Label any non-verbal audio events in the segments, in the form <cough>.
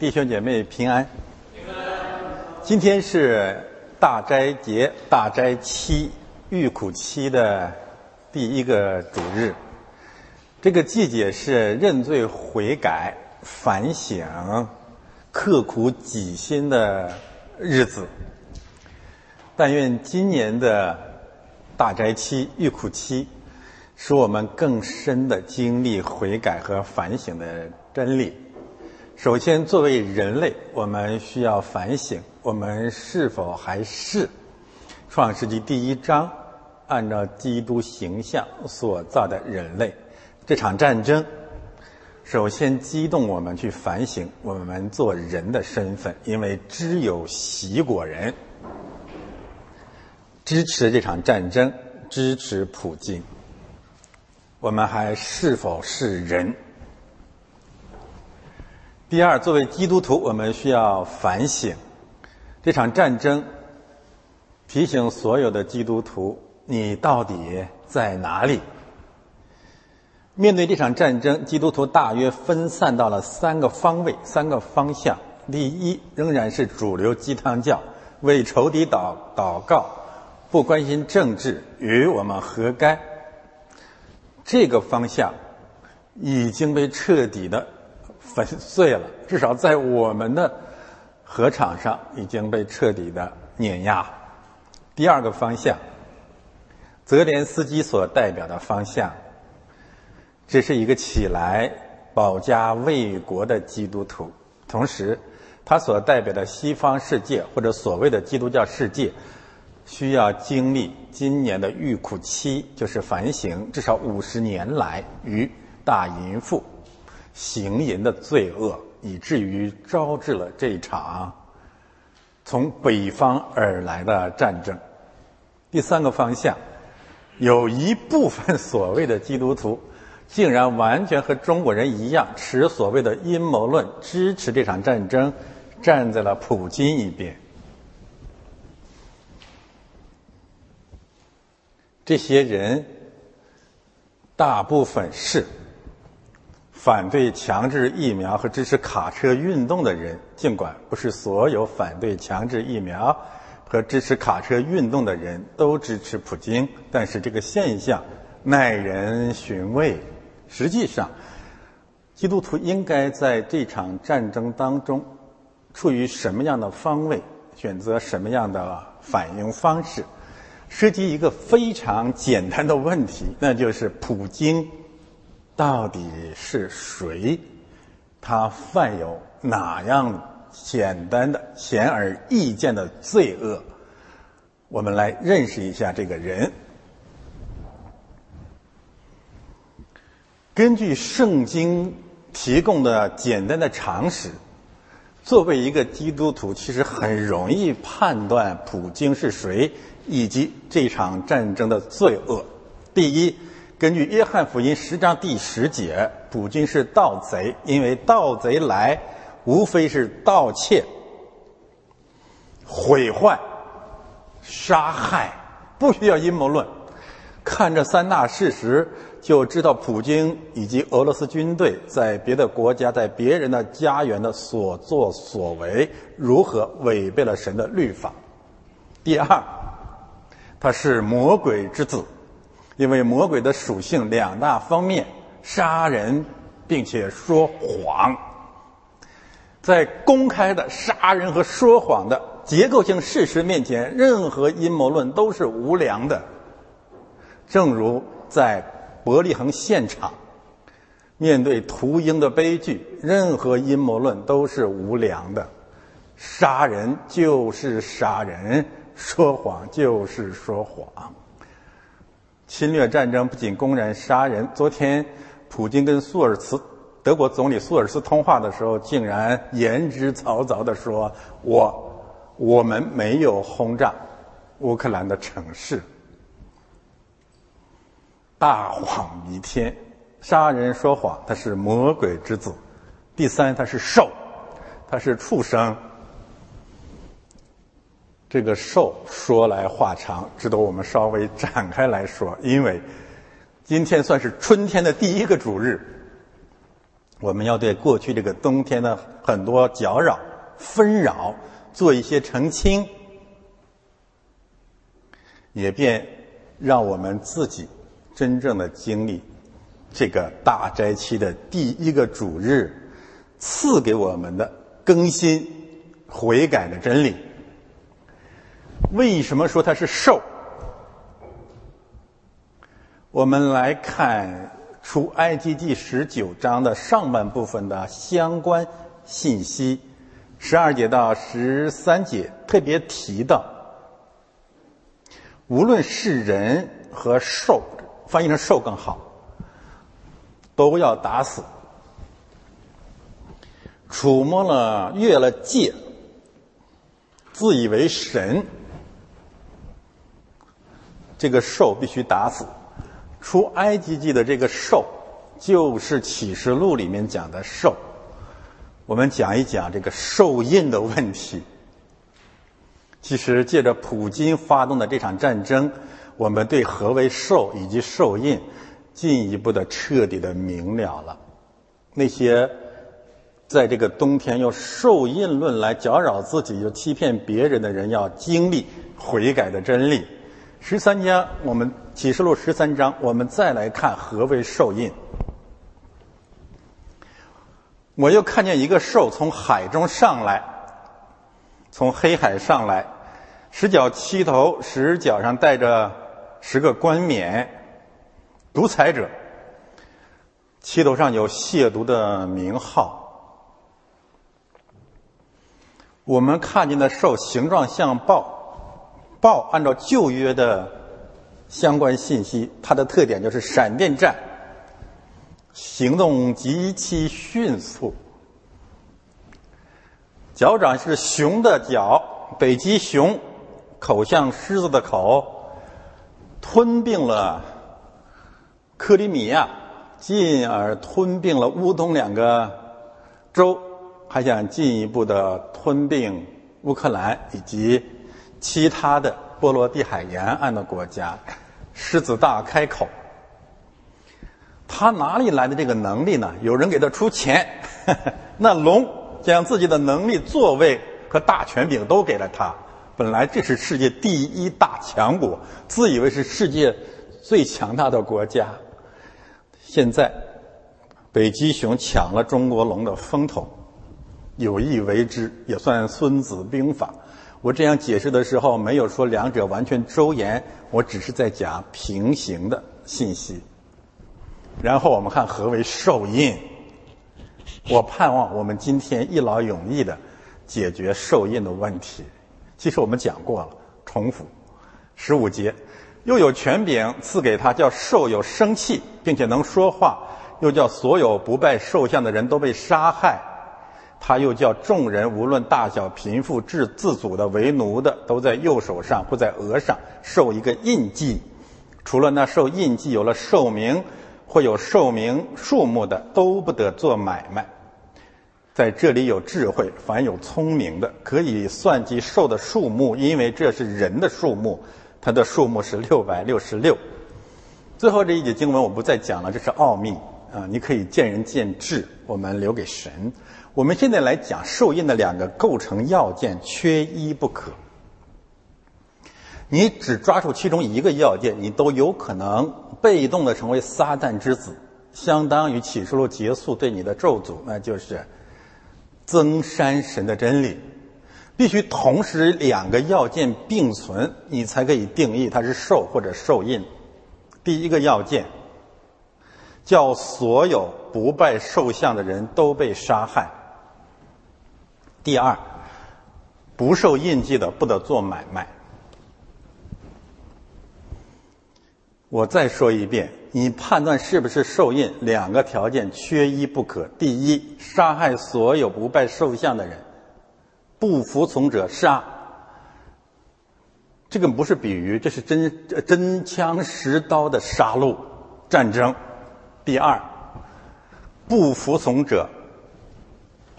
弟兄姐妹平安。今天是大斋节、大斋期、欲苦期的第一个主日。这个季节是认罪悔改、反省、刻苦己心的日子。但愿今年的大斋期、欲苦期，使我们更深的经历悔改和反省的真理。首先，作为人类，我们需要反省：我们是否还是《创世纪》第一章按照基督形象所造的人类？这场战争首先激动我们去反省我们做人的身份，因为只有习果人支持这场战争，支持普京。我们还是否是人？第二，作为基督徒，我们需要反省这场战争，提醒所有的基督徒：你到底在哪里？面对这场战争，基督徒大约分散到了三个方位、三个方向。第一，仍然是主流鸡汤教，为仇敌祷祷告，不关心政治，与我们何干？这个方向已经被彻底的。粉碎了，至少在我们的河场上已经被彻底的碾压。第二个方向，泽连斯基所代表的方向，这是一个起来保家卫国的基督徒，同时他所代表的西方世界或者所谓的基督教世界，需要经历今年的欲苦期，就是反省至少五十年来与大淫妇。行淫的罪恶，以至于招致了这场从北方而来的战争。第三个方向，有一部分 <laughs> 所谓的基督徒，竟然完全和中国人一样，持所谓的阴谋论，支持这场战争，站在了普京一边。这些人，大部分是。反对强制疫苗和支持卡车运动的人，尽管不是所有反对强制疫苗和支持卡车运动的人都支持普京，但是这个现象耐人寻味。实际上，基督徒应该在这场战争当中处于什么样的方位，选择什么样的反应方式，涉及一个非常简单的问题，那就是普京。到底是谁？他犯有哪样简单的、显而易见的罪恶？我们来认识一下这个人。根据圣经提供的简单的常识，作为一个基督徒，其实很容易判断普京是谁以及这场战争的罪恶。第一。根据约翰福音十章第十节，普京是盗贼，因为盗贼来，无非是盗窃、毁坏、杀害，不需要阴谋论。看这三大事实，就知道普京以及俄罗斯军队在别的国家、在别人的家园的所作所为，如何违背了神的律法。第二，他是魔鬼之子。因为魔鬼的属性两大方面：杀人，并且说谎。在公开的杀人和说谎的结构性事实面前，任何阴谋论都是无良的。正如在伯利恒现场，面对屠鹰的悲剧，任何阴谋论都是无良的。杀人就是杀人，说谎就是说谎。侵略战争不仅公然杀人，昨天普京跟苏尔茨德国总理苏尔茨通话的时候，竟然言之凿凿的说：“我我们没有轰炸乌克兰的城市。”大谎弥天，杀人说谎，他是魔鬼之子。第三，他是兽，他是畜生。这个寿说来话长，值得我们稍微展开来说。因为今天算是春天的第一个主日，我们要对过去这个冬天的很多搅扰、纷扰做一些澄清，也便让我们自己真正的经历这个大斋期的第一个主日赐给我们的更新、悔改的真理。为什么说它是兽？我们来看出埃及记十九章的上半部分的相关信息，十二节到十三节特别提到，无论是人和兽，翻译成兽更好，都要打死。触摸了、越了界，自以为神。这个兽必须打死。出埃及记的这个兽，就是启示录里面讲的兽。我们讲一讲这个兽印的问题。其实借着普京发动的这场战争，我们对何为兽以及兽印进一步的彻底的明了了。那些在这个冬天用兽印论来搅扰自己、又欺骗别人的人，要经历悔改的真理。十三章，我们启示录十三章，我们再来看何为兽印。我又看见一个兽从海中上来，从黑海上来，十角七头，十角上带着十个冠冕，独裁者，七头上有亵渎的名号。我们看见的兽形状像豹。豹按照旧约的相关信息，它的特点就是闪电战，行动极其迅速。脚掌是熊的脚，北极熊，口像狮子的口，吞并了克里米亚，进而吞并了乌东两个州，还想进一步的吞并乌克兰以及。其他的波罗的海沿岸的国家，狮子大开口。他哪里来的这个能力呢？有人给他出钱，<laughs> 那龙将自己的能力、座位和大权柄都给了他。本来这是世界第一大强国，自以为是世界最强大的国家。现在，北极熊抢了中国龙的风头，有意为之，也算《孙子兵法》。我这样解释的时候，没有说两者完全周延，我只是在讲平行的信息。然后我们看何为受印。我盼望我们今天一劳永逸的解决受印的问题。其实我们讲过了，重复。十五节，又有权柄赐给他，叫兽有生气，并且能说话，又叫所有不拜兽像的人都被杀害。他又叫众人，无论大小、贫富、自自主的、为奴的，都在右手上或在额上受一个印记。除了那受印记有了寿名或有寿名数目的，都不得做买卖。在这里有智慧，凡有聪明的，可以算计寿的数目，因为这是人的数目，它的数目是六百六十六。最后这一节经文我不再讲了，这是奥秘啊，你可以见仁见智，我们留给神。我们现在来讲受印的两个构成要件，缺一不可。你只抓住其中一个要件，你都有可能被动的成为撒旦之子，相当于启示录结束对你的咒诅，那就是增山神的真理。必须同时两个要件并存，你才可以定义它是受或者受印。第一个要件，叫所有不拜受像的人都被杀害。第二，不受印记的不得做买卖。我再说一遍，你判断是不是受印，两个条件缺一不可。第一，杀害所有不拜受像的人，不服从者杀。这个不是比喻，这是真真枪实刀的杀戮战争。第二，不服从者。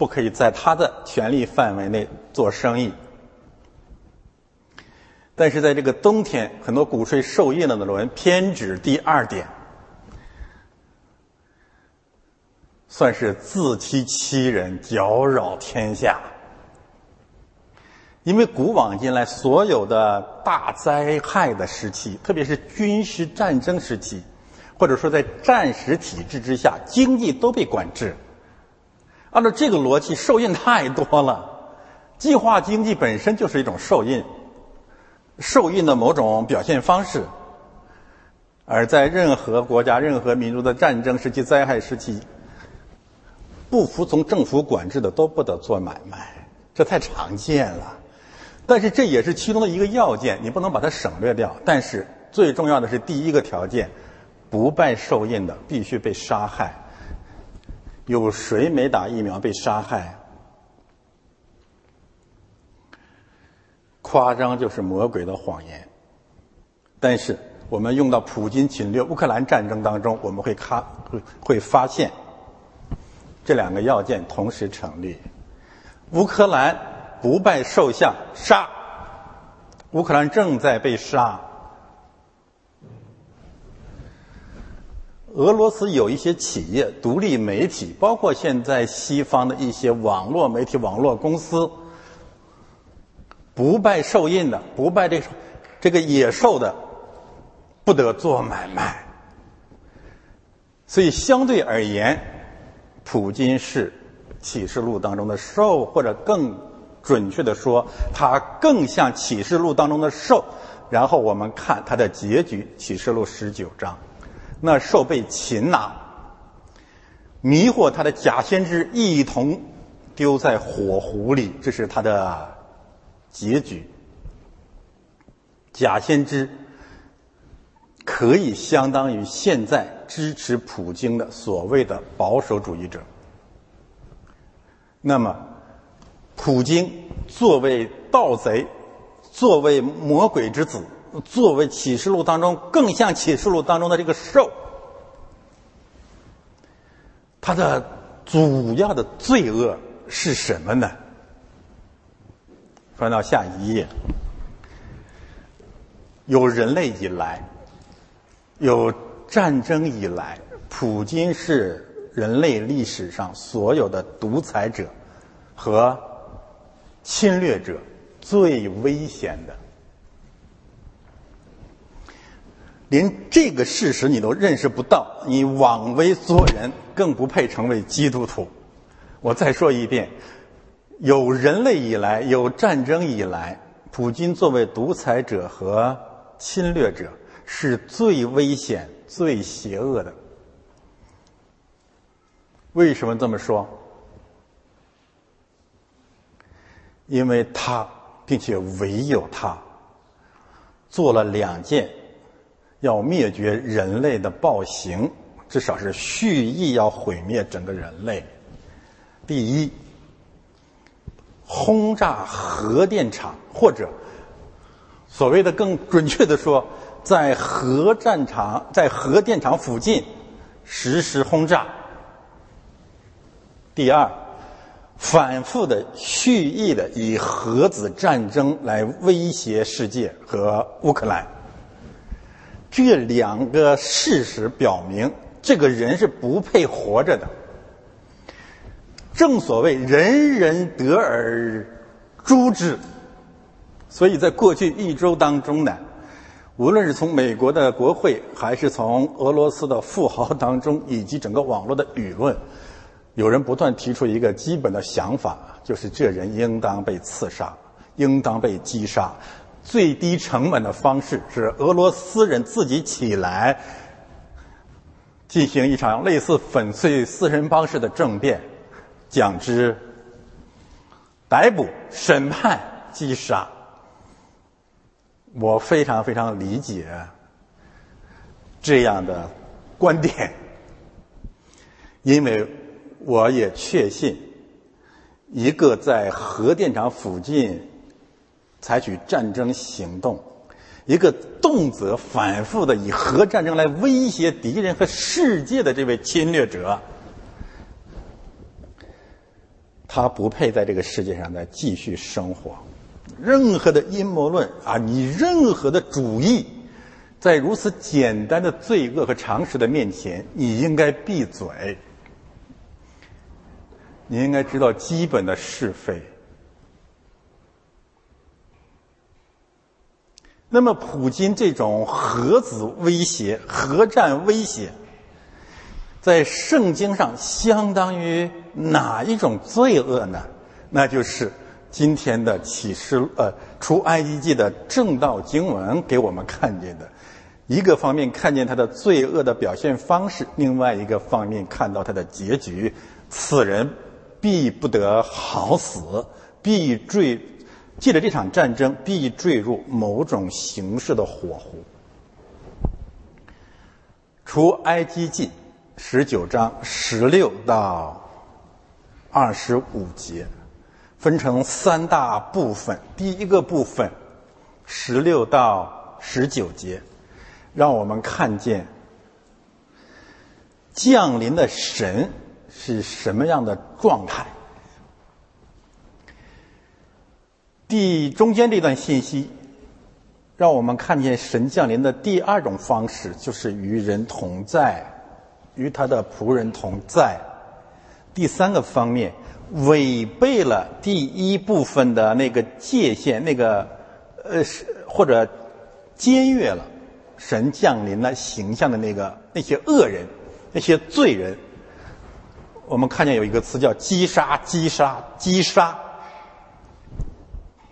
不可以在他的权力范围内做生意，但是在这个冬天，很多鼓吹受印的人偏指第二点。算是自欺欺人，搅扰天下。因为古往今来所有的大灾害的时期，特别是军事战争时期，或者说在战时体制之下，经济都被管制。按照这个逻辑，受印太多了。计划经济本身就是一种受印，受印的某种表现方式。而在任何国家、任何民族的战争时期、灾害时期，不服从政府管制的都不得做买卖，这太常见了。但是这也是其中的一个要件，你不能把它省略掉。但是最重要的是第一个条件，不拜受印的必须被杀害。有谁没打疫苗被杀害？夸张就是魔鬼的谎言。但是我们用到普京侵略乌克兰战争当中，我们会看会会发现这两个要件同时成立。乌克兰不拜受相杀，乌克兰正在被杀。俄罗斯有一些企业、独立媒体，包括现在西方的一些网络媒体、网络公司，不拜受印的，不拜这这个野兽的，不得做买卖。所以相对而言，普京是启示录当中的兽，或者更准确的说，它更像启示录当中的兽。然后我们看它的结局，启示录十九章。那兽被擒拿，迷惑他的假先知一同丢在火湖里，这是他的结局。假先知可以相当于现在支持普京的所谓的保守主义者。那么，普京作为盗贼，作为魔鬼之子。作为启示录当中更像启示录当中的这个兽，它的主要的罪恶是什么呢？翻到下一页，有人类以来，有战争以来，普京是人类历史上所有的独裁者和侵略者最危险的。连这个事实你都认识不到，你枉为做人，更不配成为基督徒。我再说一遍，有人类以来，有战争以来，普京作为独裁者和侵略者，是最危险、最邪恶的。为什么这么说？因为他，并且唯有他，做了两件。要灭绝人类的暴行，至少是蓄意要毁灭整个人类。第一，轰炸核电厂，或者所谓的更准确的说，在核战场、在核电厂附近实施轰炸。第二，反复的蓄意的以核子战争来威胁世界和乌克兰。这两个事实表明，这个人是不配活着的。正所谓“人人得而诛之”，所以在过去一周当中呢，无论是从美国的国会，还是从俄罗斯的富豪当中，以及整个网络的舆论，有人不断提出一个基本的想法，就是这人应当被刺杀，应当被击杀。最低成本的方式是俄罗斯人自己起来进行一场类似粉碎四人帮式的政变，将之逮捕、审判、击杀。我非常非常理解这样的观点，因为我也确信，一个在核电厂附近。采取战争行动，一个动辄反复的以核战争来威胁敌人和世界的这位侵略者，他不配在这个世界上再继续生活。任何的阴谋论啊，你任何的主义，在如此简单的罪恶和常识的面前，你应该闭嘴。你应该知道基本的是非。那么，普京这种核子威胁、核战威胁，在圣经上相当于哪一种罪恶呢？那就是今天的启示，呃，出埃及记的正道经文给我们看见的。一个方面看见他的罪恶的表现方式，另外一个方面看到他的结局：此人必不得好死，必坠。借着这场战争，必坠入某种形式的火湖。除埃及记十九章十六到二十五节，分成三大部分。第一个部分，十六到十九节，让我们看见降临的神是什么样的状态。第中间这段信息，让我们看见神降临的第二种方式，就是与人同在，与他的仆人同在。第三个方面，违背了第一部分的那个界限，那个呃，或者僭越了神降临了形象的那个那些恶人、那些罪人。我们看见有一个词叫“击杀”，击杀，击杀。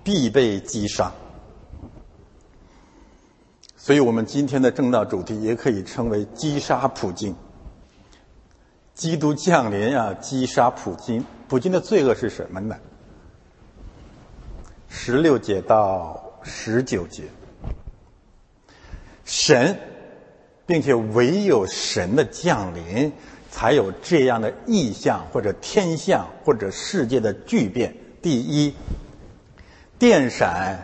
必被击杀，所以我们今天的正道主题也可以称为“击杀普京”。基督降临啊，击杀普京。普京的罪恶是什么呢？十六节到十九节，神，并且唯有神的降临，才有这样的意象或者天象或者世界的巨变。第一。电闪、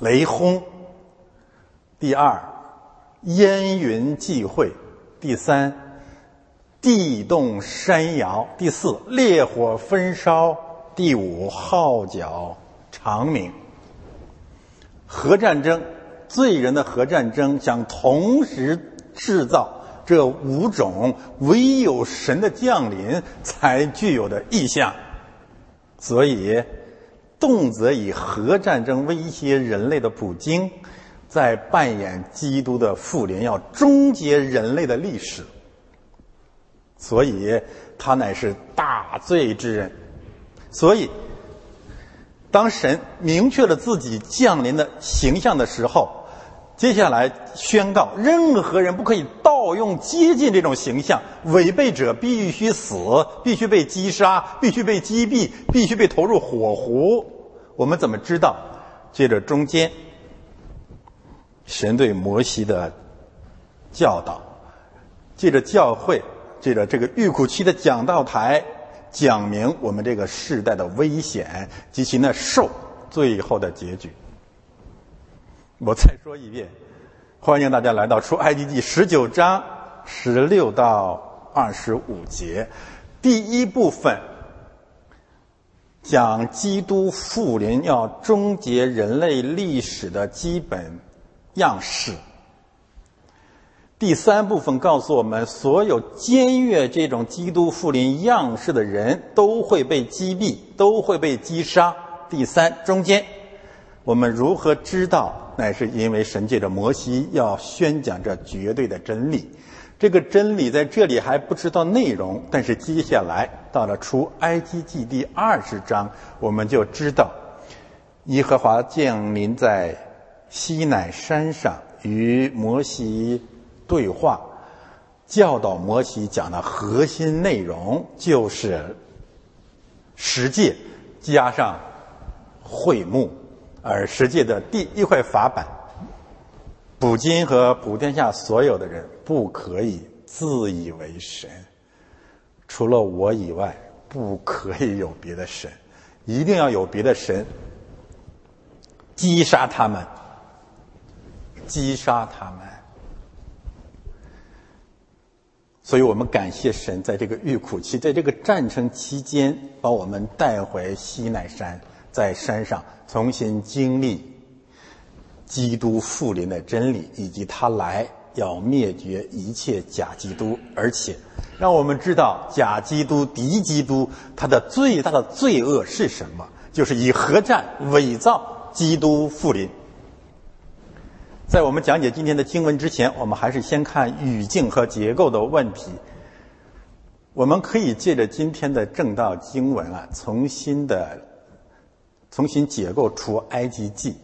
雷轰；第二，烟云际会；第三，地动山摇；第四，烈火焚烧；第五，号角长鸣。核战争，罪人的核战争，想同时制造这五种唯有神的降临才具有的意象，所以。动辄以核战争威胁人类的普京，在扮演基督的复联，要终结人类的历史。所以，他乃是大罪之人。所以，当神明确了自己降临的形象的时候，接下来宣告：任何人不可以盗用、接近这种形象，违背者必须死，必须被击杀，必须被击毙，必须被投入火湖。我们怎么知道？借着中间，神对摩西的教导，借着教会，借着这个玉库期的讲道台，讲明我们这个世代的危险及其那受最后的结局。<laughs> 我再说一遍，欢迎大家来到出埃及记十九章十六到二十五节，第一部分讲基督复临要终结人类历史的基本样式。第三部分告诉我们，所有僭越这种基督复临样式的人都会被击毙，都会被击杀。第三，中间我们如何知道？乃是因为神借着摩西要宣讲这绝对的真理，这个真理在这里还不知道内容，但是接下来到了出埃及记第二十章，我们就知道，耶和华降临在西乃山上与摩西对话，教导摩西讲的核心内容就是十诫加上会幕。而世界的第一块法板，普京和普天下所有的人不可以自以为神，除了我以外，不可以有别的神，一定要有别的神，击杀他们，击杀他们。所以我们感谢神，在这个遇苦期，在这个战争期间，把我们带回西奈山。在山上重新经历基督复临的真理，以及他来要灭绝一切假基督，而且让我们知道假基督、敌基督他的最大的罪恶是什么？就是以核战伪造基督复临。在我们讲解今天的经文之前，我们还是先看语境和结构的问题。我们可以借着今天的正道经文啊，重新的重新解构出埃及记。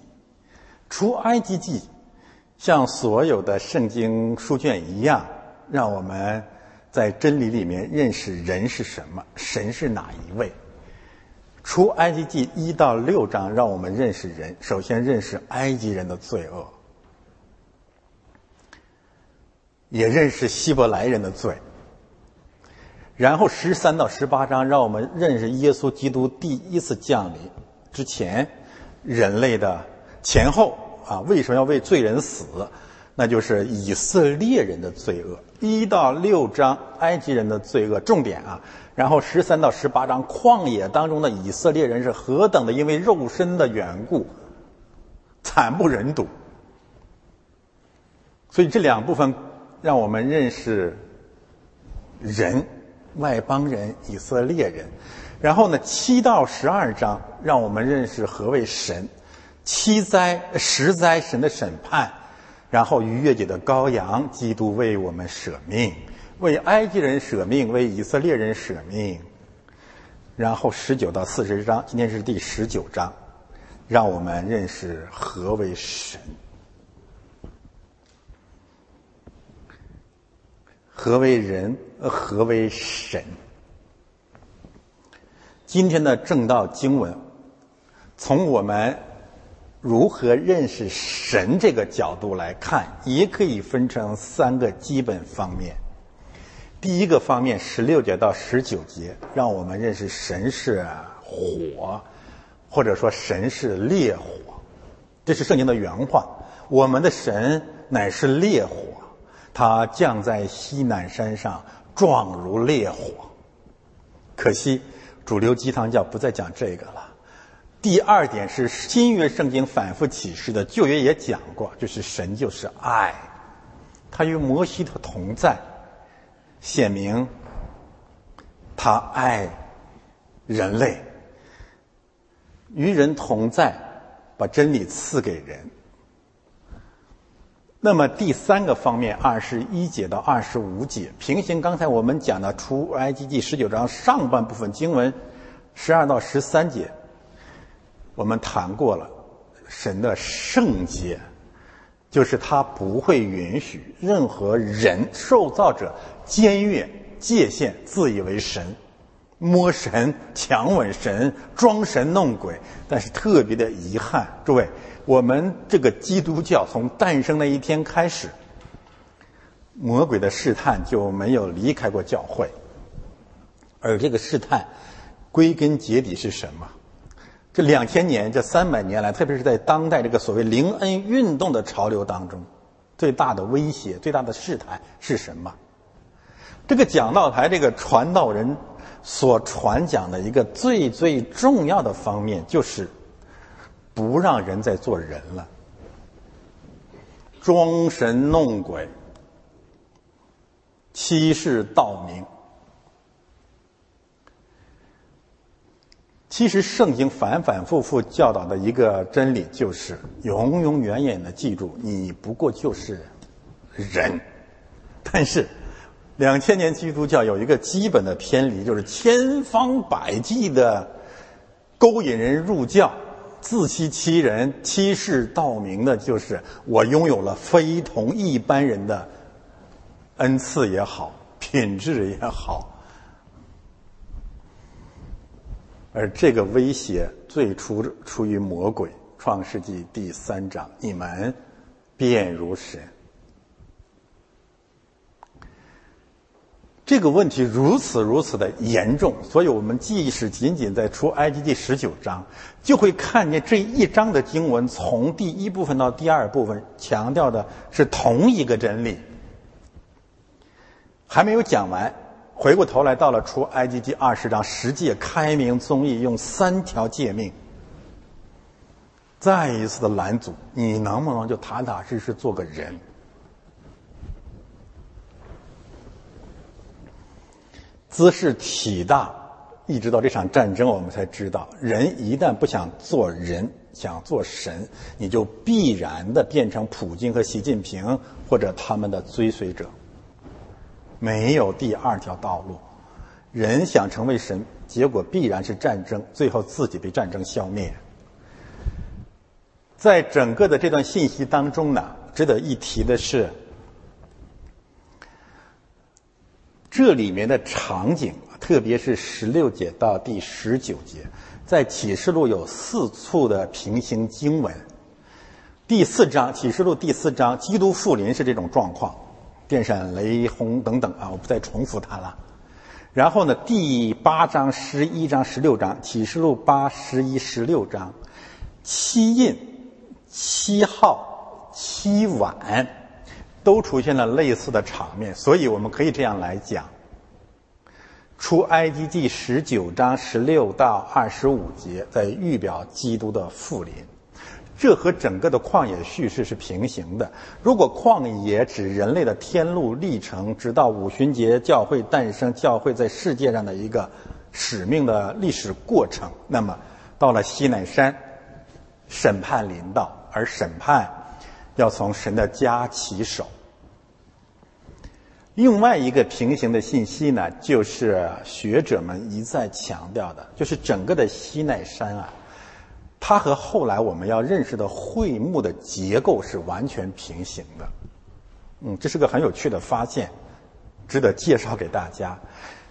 出埃及记像所有的圣经书卷一样，让我们在真理里面认识人是什么，神是哪一位。出埃及记一到六章让我们认识人，首先认识埃及人的罪恶。也认识希伯来人的罪，然后十三到十八章让我们认识耶稣基督第一次降临之前人类的前后啊，为什么要为罪人死？那就是以色列人的罪恶。一到六章埃及人的罪恶重点啊，然后十三到十八章旷野当中的以色列人是何等的因为肉身的缘故惨不忍睹。所以这两部分。让我们认识人，外邦人、以色列人。然后呢，七到十二章让我们认识何为神，七灾、十灾神的审判。然后逾越节的羔羊，基督为我们舍命，为埃及人舍命，为以色列人舍命。然后十九到四十章，今天是第十九章，让我们认识何为神。何为人？何为神？今天的正道经文，从我们如何认识神这个角度来看，也可以分成三个基本方面。第一个方面，十六节到十九节，让我们认识神是火，或者说神是烈火。这是圣经的原话。我们的神乃是烈火。它降在西南山上，状如烈火。可惜，主流鸡汤教不再讲这个了。第二点是新约圣经反复启示的，旧约也讲过，就是神就是爱，他与摩西的同在，显明他爱人类，与人同在，把真理赐给人。那么第三个方面，二十一节到二十五节，平行刚才我们讲的出埃及记十九章上半部分经文，十二到十三节，我们谈过了神的圣洁，就是他不会允许任何人受造者僭越界限，自以为神，摸神、强吻神、装神弄鬼。但是特别的遗憾，诸位。我们这个基督教从诞生那一天开始，魔鬼的试探就没有离开过教会。而这个试探，归根结底是什么？这两千年、这三百年来，特别是在当代这个所谓灵恩运动的潮流当中，最大的威胁、最大的试探是什么？这个讲道台这个传道人所传讲的一个最最重要的方面，就是。不让人再做人了，装神弄鬼、欺世盗名。其实圣经反反复复教导的一个真理，就是永永远远的记住，你不过就是人。但是两千年基督教有一个基本的偏离，就是千方百计的勾引人入教。自欺欺人、欺世盗名的，就是我拥有了非同一般人的恩赐也好，品质也好。而这个威胁最初出于魔鬼，《创世纪》第三章：“你们便如神。”这个问题如此如此的严重，所以我们即使仅仅在出埃及第十九章，就会看见这一章的经文从第一部分到第二部分强调的是同一个真理。还没有讲完，回过头来到了出埃及第二十章，十诫开明宗义，用三条诫命，再一次的拦阻，你能不能就踏踏实实做个人？姿势体大，一直到这场战争，我们才知道，人一旦不想做人，想做神，你就必然的变成普京和习近平或者他们的追随者，没有第二条道路。人想成为神，结果必然是战争，最后自己被战争消灭。在整个的这段信息当中呢，值得一提的是，这里面的场景，特别是十六节到第十九节，在启示录有四处的平行经文。第四章启示录第四章，基督复临是这种状况，电闪雷轰等等啊，我不再重复它了。然后呢，第八章、十一章、十六章，启示录八、十一、十六章，七印、七号、七碗，都出现了类似的场面。所以我们可以这样来讲：出埃及记十九章十六到二十五节，在预表基督的复临。这和整个的旷野叙事是平行的。如果旷野指人类的天路历程，直到五旬节教会诞生，教会在世界上的一个使命的历史过程，那么到了西奈山，审判临到，而审判要从神的家起手。另外一个平行的信息呢，就是学者们一再强调的，就是整个的西奈山啊。它和后来我们要认识的会幕的结构是完全平行的，嗯，这是个很有趣的发现，值得介绍给大家。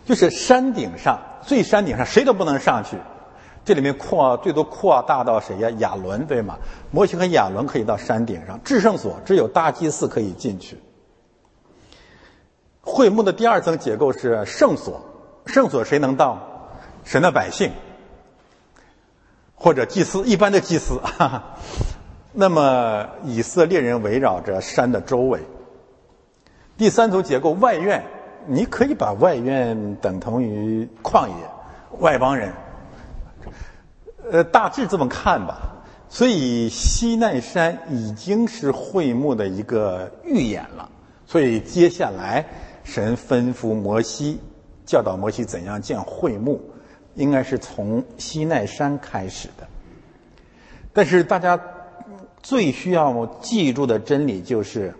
就是山顶上最山顶上谁都不能上去，这里面扩最多扩大到谁呀？亚伦对吗？摩西和亚伦可以到山顶上，至圣所只有大祭司可以进去。会幕的第二层结构是圣所，圣所谁能到？神的百姓。或者祭司一般的祭司，哈哈。那么以色列人围绕着山的周围。第三层结构外院，你可以把外院等同于旷野，外邦人。呃，大致这么看吧。所以西奈山已经是会幕的一个预演了。所以接下来神吩咐摩西，教导摩西怎样建会幕。应该是从西奈山开始的，但是大家最需要记住的真理就是，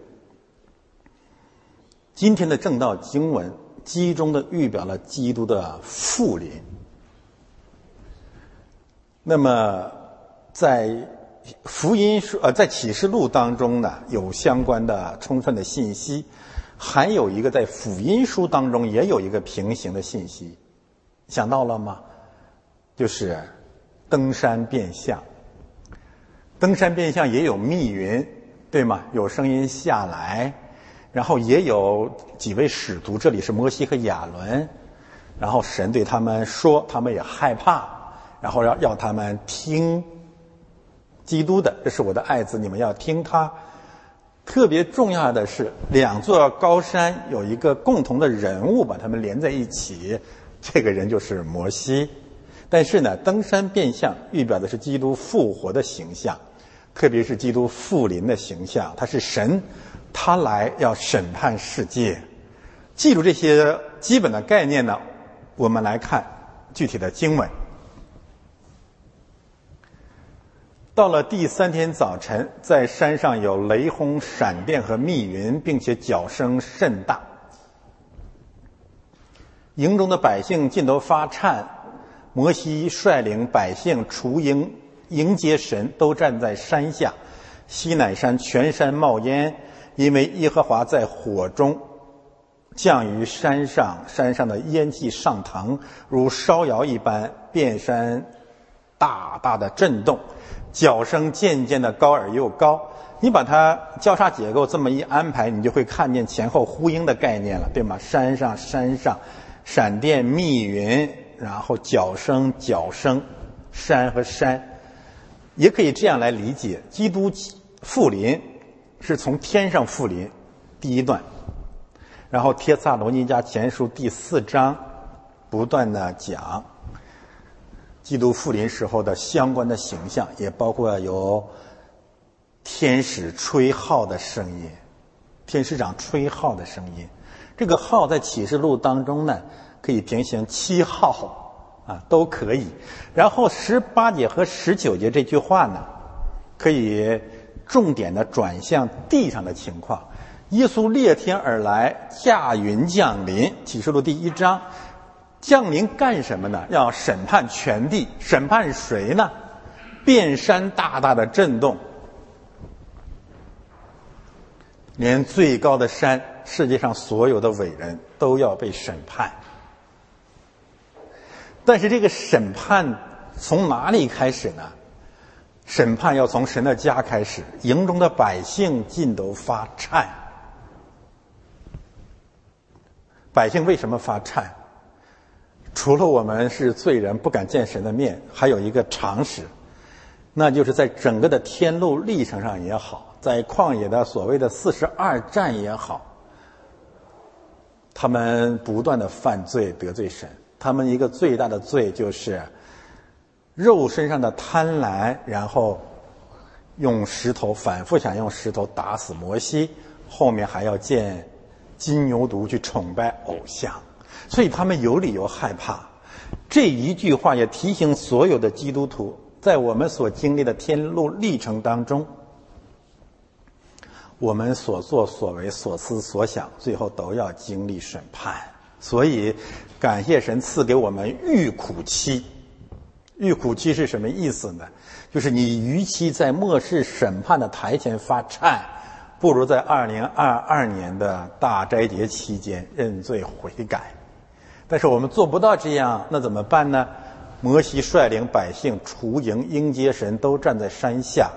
今天的正道经文集中的预表了基督的复临。那么，在福音书呃，在启示录当中呢，有相关的充分的信息，还有一个在福音书当中也有一个平行的信息。想到了吗？就是登山变相。登山变相也有密云，对吗？有声音下来，然后也有几位使徒，这里是摩西和亚伦，然后神对他们说，他们也害怕，然后要要他们听基督的，这是我的爱子，你们要听他。特别重要的是，两座高山有一个共同的人物，把他们连在一起。这个人就是摩西，但是呢，登山变相预表的是基督复活的形象，特别是基督复临的形象。他是神，他来要审判世界。记住这些基本的概念呢，我们来看具体的经文。到了第三天早晨，在山上有雷轰、闪电和密云，并且脚声甚大。营中的百姓尽都发颤，摩西率领百姓除营迎接神，都站在山下。西乃山全山冒烟，因为耶和华在火中降于山上，山上的烟气上腾，如烧窑一般，遍山大大的震动，脚声渐渐的高而又高。你把它交叉结构这么一安排，你就会看见前后呼应的概念了，对吗？山上，山上。闪电、密云，然后脚声、脚声，山和山，也可以这样来理解：基督复临是从天上复临，第一段。然后《帖萨罗尼迦前书》第四章不断的讲基督复临时候的相关的形象，也包括有天使吹号的声音，天使长吹号的声音。这个号在启示录当中呢，可以平行七号啊，都可以。然后十八节和十九节这句话呢，可以重点的转向地上的情况。耶稣裂天而来，驾云降临。启示录第一章，降临干什么呢？要审判全地，审判谁呢？遍山大大的震动，连最高的山，世界上所有的伟人都要被审判。但是这个审判从哪里开始呢？审判要从神的家开始，营中的百姓尽都发颤。百姓为什么发颤？除了我们是罪人不敢见神的面，还有一个常识，那就是在整个的天路历程上也好，在旷野的所谓的四十二战也好，他们不断的犯罪得罪神。他们一个最大的罪就是肉身上的贪婪，然后用石头反复想用石头打死摩西，后面还要见。金牛犊去崇拜偶像，所以他们有理由害怕。这一句话也提醒所有的基督徒，在我们所经历的天路历程当中，我们所作所为、所思所想，最后都要经历审判。所以，感谢神赐给我们遇苦期。遇苦期是什么意思呢？就是你与其在末世审判的台前发颤。不如在二零二二年的大斋节期间认罪悔改，但是我们做不到这样，那怎么办呢？摩西率领百姓除营迎接神，都站在山下，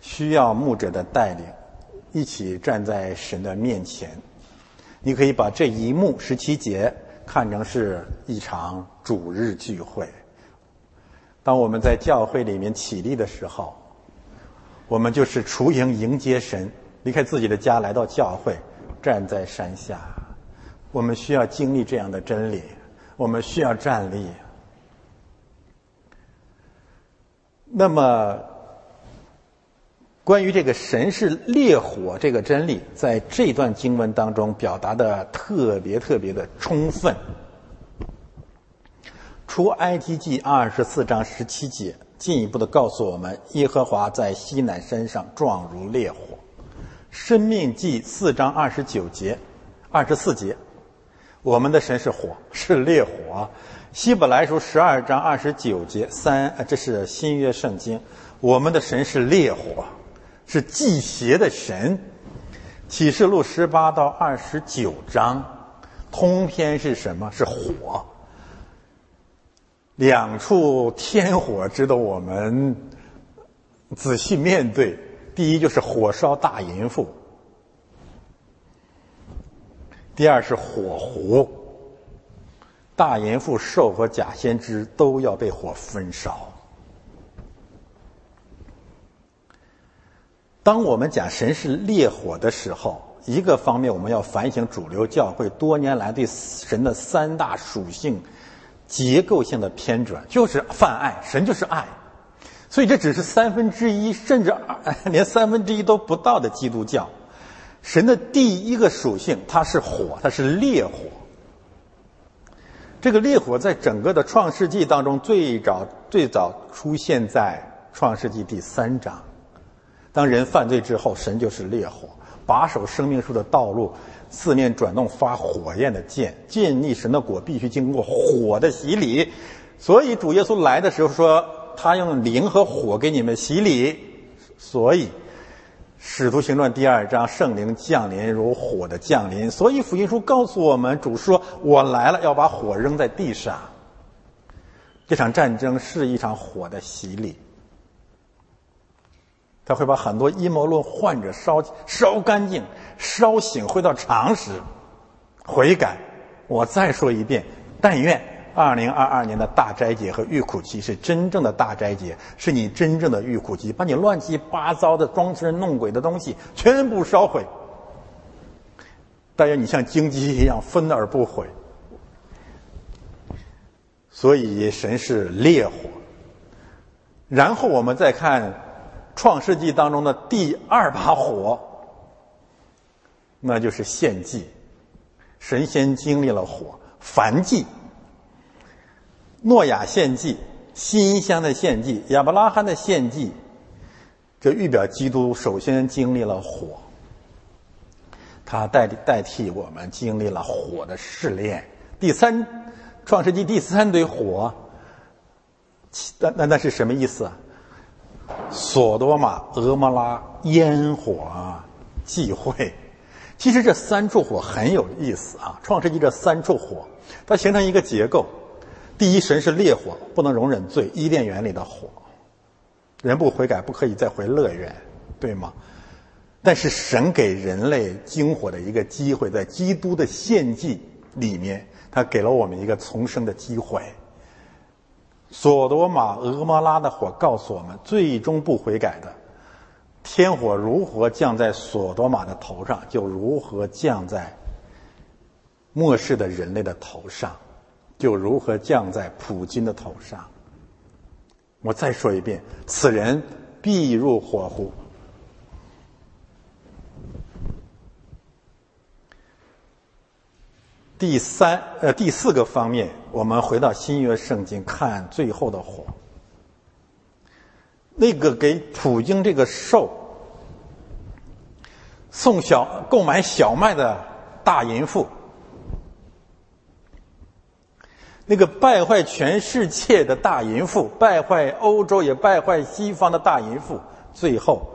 需要牧者的带领，一起站在神的面前。你可以把这一幕十七节看成是一场主日聚会。当我们在教会里面起立的时候。我们就是雏营迎接神，离开自己的家来到教会，站在山下。我们需要经历这样的真理，我们需要站立。那么，关于这个神是烈火这个真理，在这段经文当中表达的特别特别的充分。出埃及记二十四章十七节。进一步的告诉我们，耶和华在西南山上状如烈火。生命记四章二十九节、二十四节，我们的神是火，<laughs> 是烈火。希伯来书十二章二十九节三，这是新约圣经，我们的神是烈火，是祭邪的神。启示录十八到二十九章，通篇是什么？是火。两处天火值得我们仔细面对。第一就是火烧大淫妇，第二是火湖，大淫妇兽和假先知都要被火焚烧。当我们讲神是烈火的时候，一个方面我们要反省主流教会多年来对神的三大属性。结构性的偏转就是泛爱，神就是爱，所以这只是三分之一，甚至连三分之一都不到的基督教。神的第一个属性，它是火，它是烈火。这个烈火在整个的创世纪当中最早最早出现在创世纪第三章。当人犯罪之后，神就是烈火，把守生命树的道路。四面转动发火焰的剑，建立神的果必须经过火的洗礼，所以主耶稣来的时候说，他用灵和火给你们洗礼。所以使徒行传第二章圣灵降临如火的降临，所以福音书告诉我们，主说我来了要把火扔在地上。这场战争是一场火的洗礼。他会把很多阴谋论患者烧烧干净、烧醒，回到常识，悔改。我再说一遍，但愿二零二二年的大斋节和欲苦期是真正的大斋节，是你真正的欲苦期，把你乱七八糟的装神弄鬼的东西全部烧毁。但愿你像荆棘一样分而不毁。所以神是烈火，然后我们再看。创世纪当中的第二把火，那就是献祭。神仙经历了火，燔祭、诺亚献祭、新香的献祭、亚伯拉罕的献祭，这预表基督首先经历了火，他代代替我们经历了火的试炼。第三，创世纪第三堆火，那那那是什么意思？索多玛、俄摩拉烟火忌讳。其实这三处火很有意思啊！创世纪这三处火，它形成一个结构：第一，神是烈火，不能容忍罪；伊甸园里的火，人不悔改不可以再回乐园，对吗？但是神给人类经火的一个机会，在基督的献祭里面，他给了我们一个重生的机会。索多玛、俄摩拉的火告诉我们，最终不悔改的。天火如何降在索多玛的头上，就如何降在末世的人类的头上，就如何降在普京的头上。我再说一遍，此人必入火湖。第三，呃，第四个方面，我们回到新约圣经看最后的火。那个给普京这个兽送小购买小麦的大淫妇，那个败坏全世界的大淫妇，败坏欧洲也败坏西方的大淫妇，最后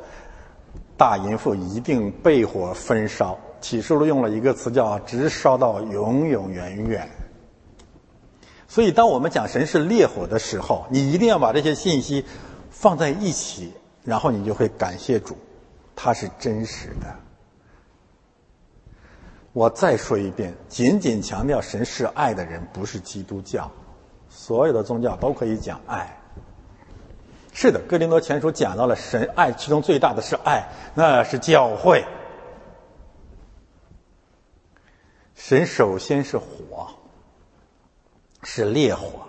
大淫妇一定被火焚烧。启示录用了一个词叫“直烧到永永远远”。所以，当我们讲神是烈火的时候，你一定要把这些信息。放在一起，然后你就会感谢主，他是真实的。我再说一遍，仅仅强调神是爱的人不是基督教，所有的宗教都可以讲爱。是的，哥林多前书讲到了神爱，其中最大的是爱，那是教会。神首先是火，是烈火，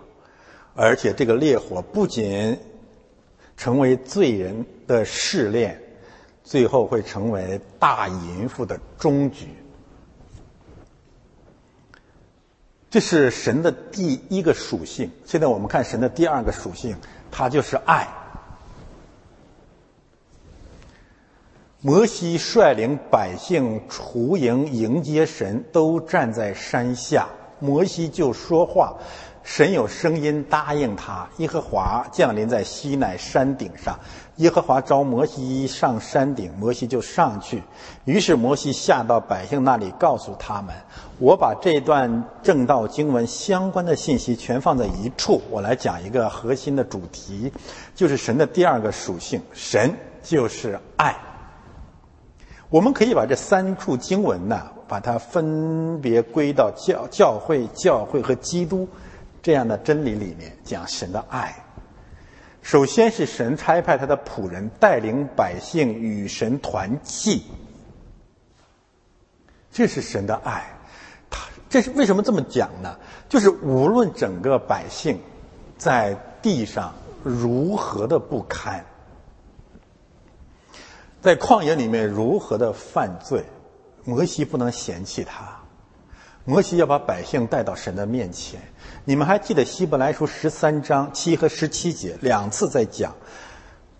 而且这个烈火不仅。成为罪人的试炼，最后会成为大淫妇的终局。这是神的第一个属性。现在我们看神的第二个属性，它就是爱。摩西率领百姓出营迎接神，都站在山下，摩西就说话。神有声音答应他，耶和华降临在西乃山顶上。耶和华召摩西上山顶，摩西就上去。于是摩西下到百姓那里，告诉他们：“我把这段正道经文相关的信息全放在一处，我来讲一个核心的主题，就是神的第二个属性，神就是爱。我们可以把这三处经文呢，把它分别归到教教会、教会和基督。”这样的真理里面讲神的爱，首先是神差派他的仆人带领百姓与神团契，这是神的爱。他这是为什么这么讲呢？就是无论整个百姓在地上如何的不堪，在旷野里面如何的犯罪，摩西不能嫌弃他。摩西要把百姓带到神的面前。你们还记得希伯来书十三章七和十七节两次在讲？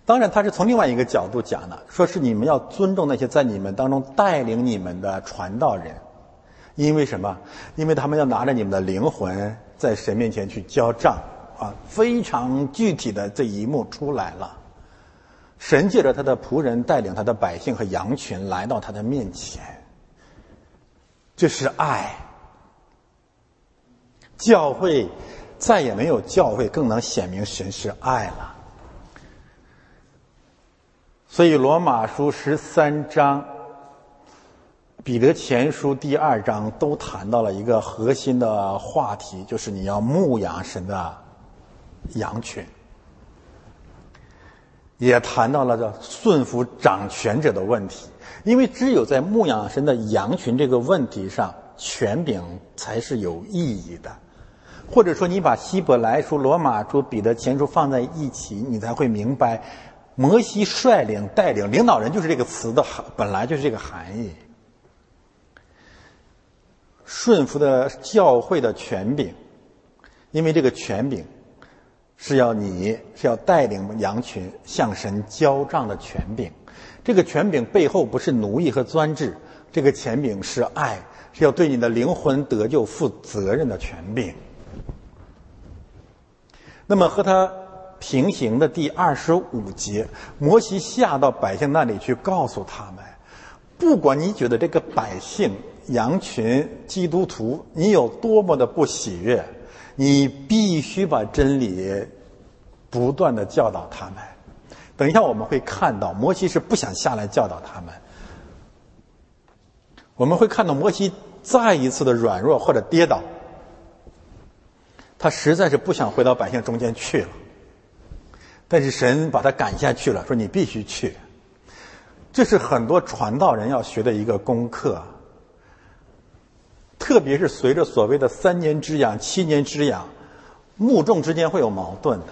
当然，他是从另外一个角度讲的，说是你们要尊重那些在你们当中带领你们的传道人，因为什么？因为他们要拿着你们的灵魂在神面前去交账啊！非常具体的这一幕出来了。神借着他的仆人带领他的百姓和羊群来到他的面前，这是爱。教会再也没有教会更能显明神是爱了。所以罗马书十三章、彼得前书第二章都谈到了一个核心的话题，就是你要牧养神的羊群，也谈到了这顺服掌权者的问题，因为只有在牧养神的羊群这个问题上，权柄才是有意义的。或者说，你把希伯来书、罗马书、彼得前书放在一起，你才会明白，摩西率领、带领、领导人就是这个词的本来就是这个含义。顺服的教会的权柄，因为这个权柄是要你是要带领羊群向神交账的权柄。这个权柄背后不是奴役和专制，这个权柄是爱，是要对你的灵魂得救负责任的权柄。那么和他平行的第二十五节，摩西下到百姓那里去，告诉他们：不管你觉得这个百姓。羊群基督徒，你有多么的不喜悦，你必须把真理不断的教导他们。等一下我们会看到，摩西是不想下来教导他们。我们会看到摩西再一次的软弱或者跌倒，他实在是不想回到百姓中间去了。但是神把他赶下去了，说你必须去。这是很多传道人要学的一个功课。特别是随着所谓的三年之痒、七年之痒，牧众之间会有矛盾的。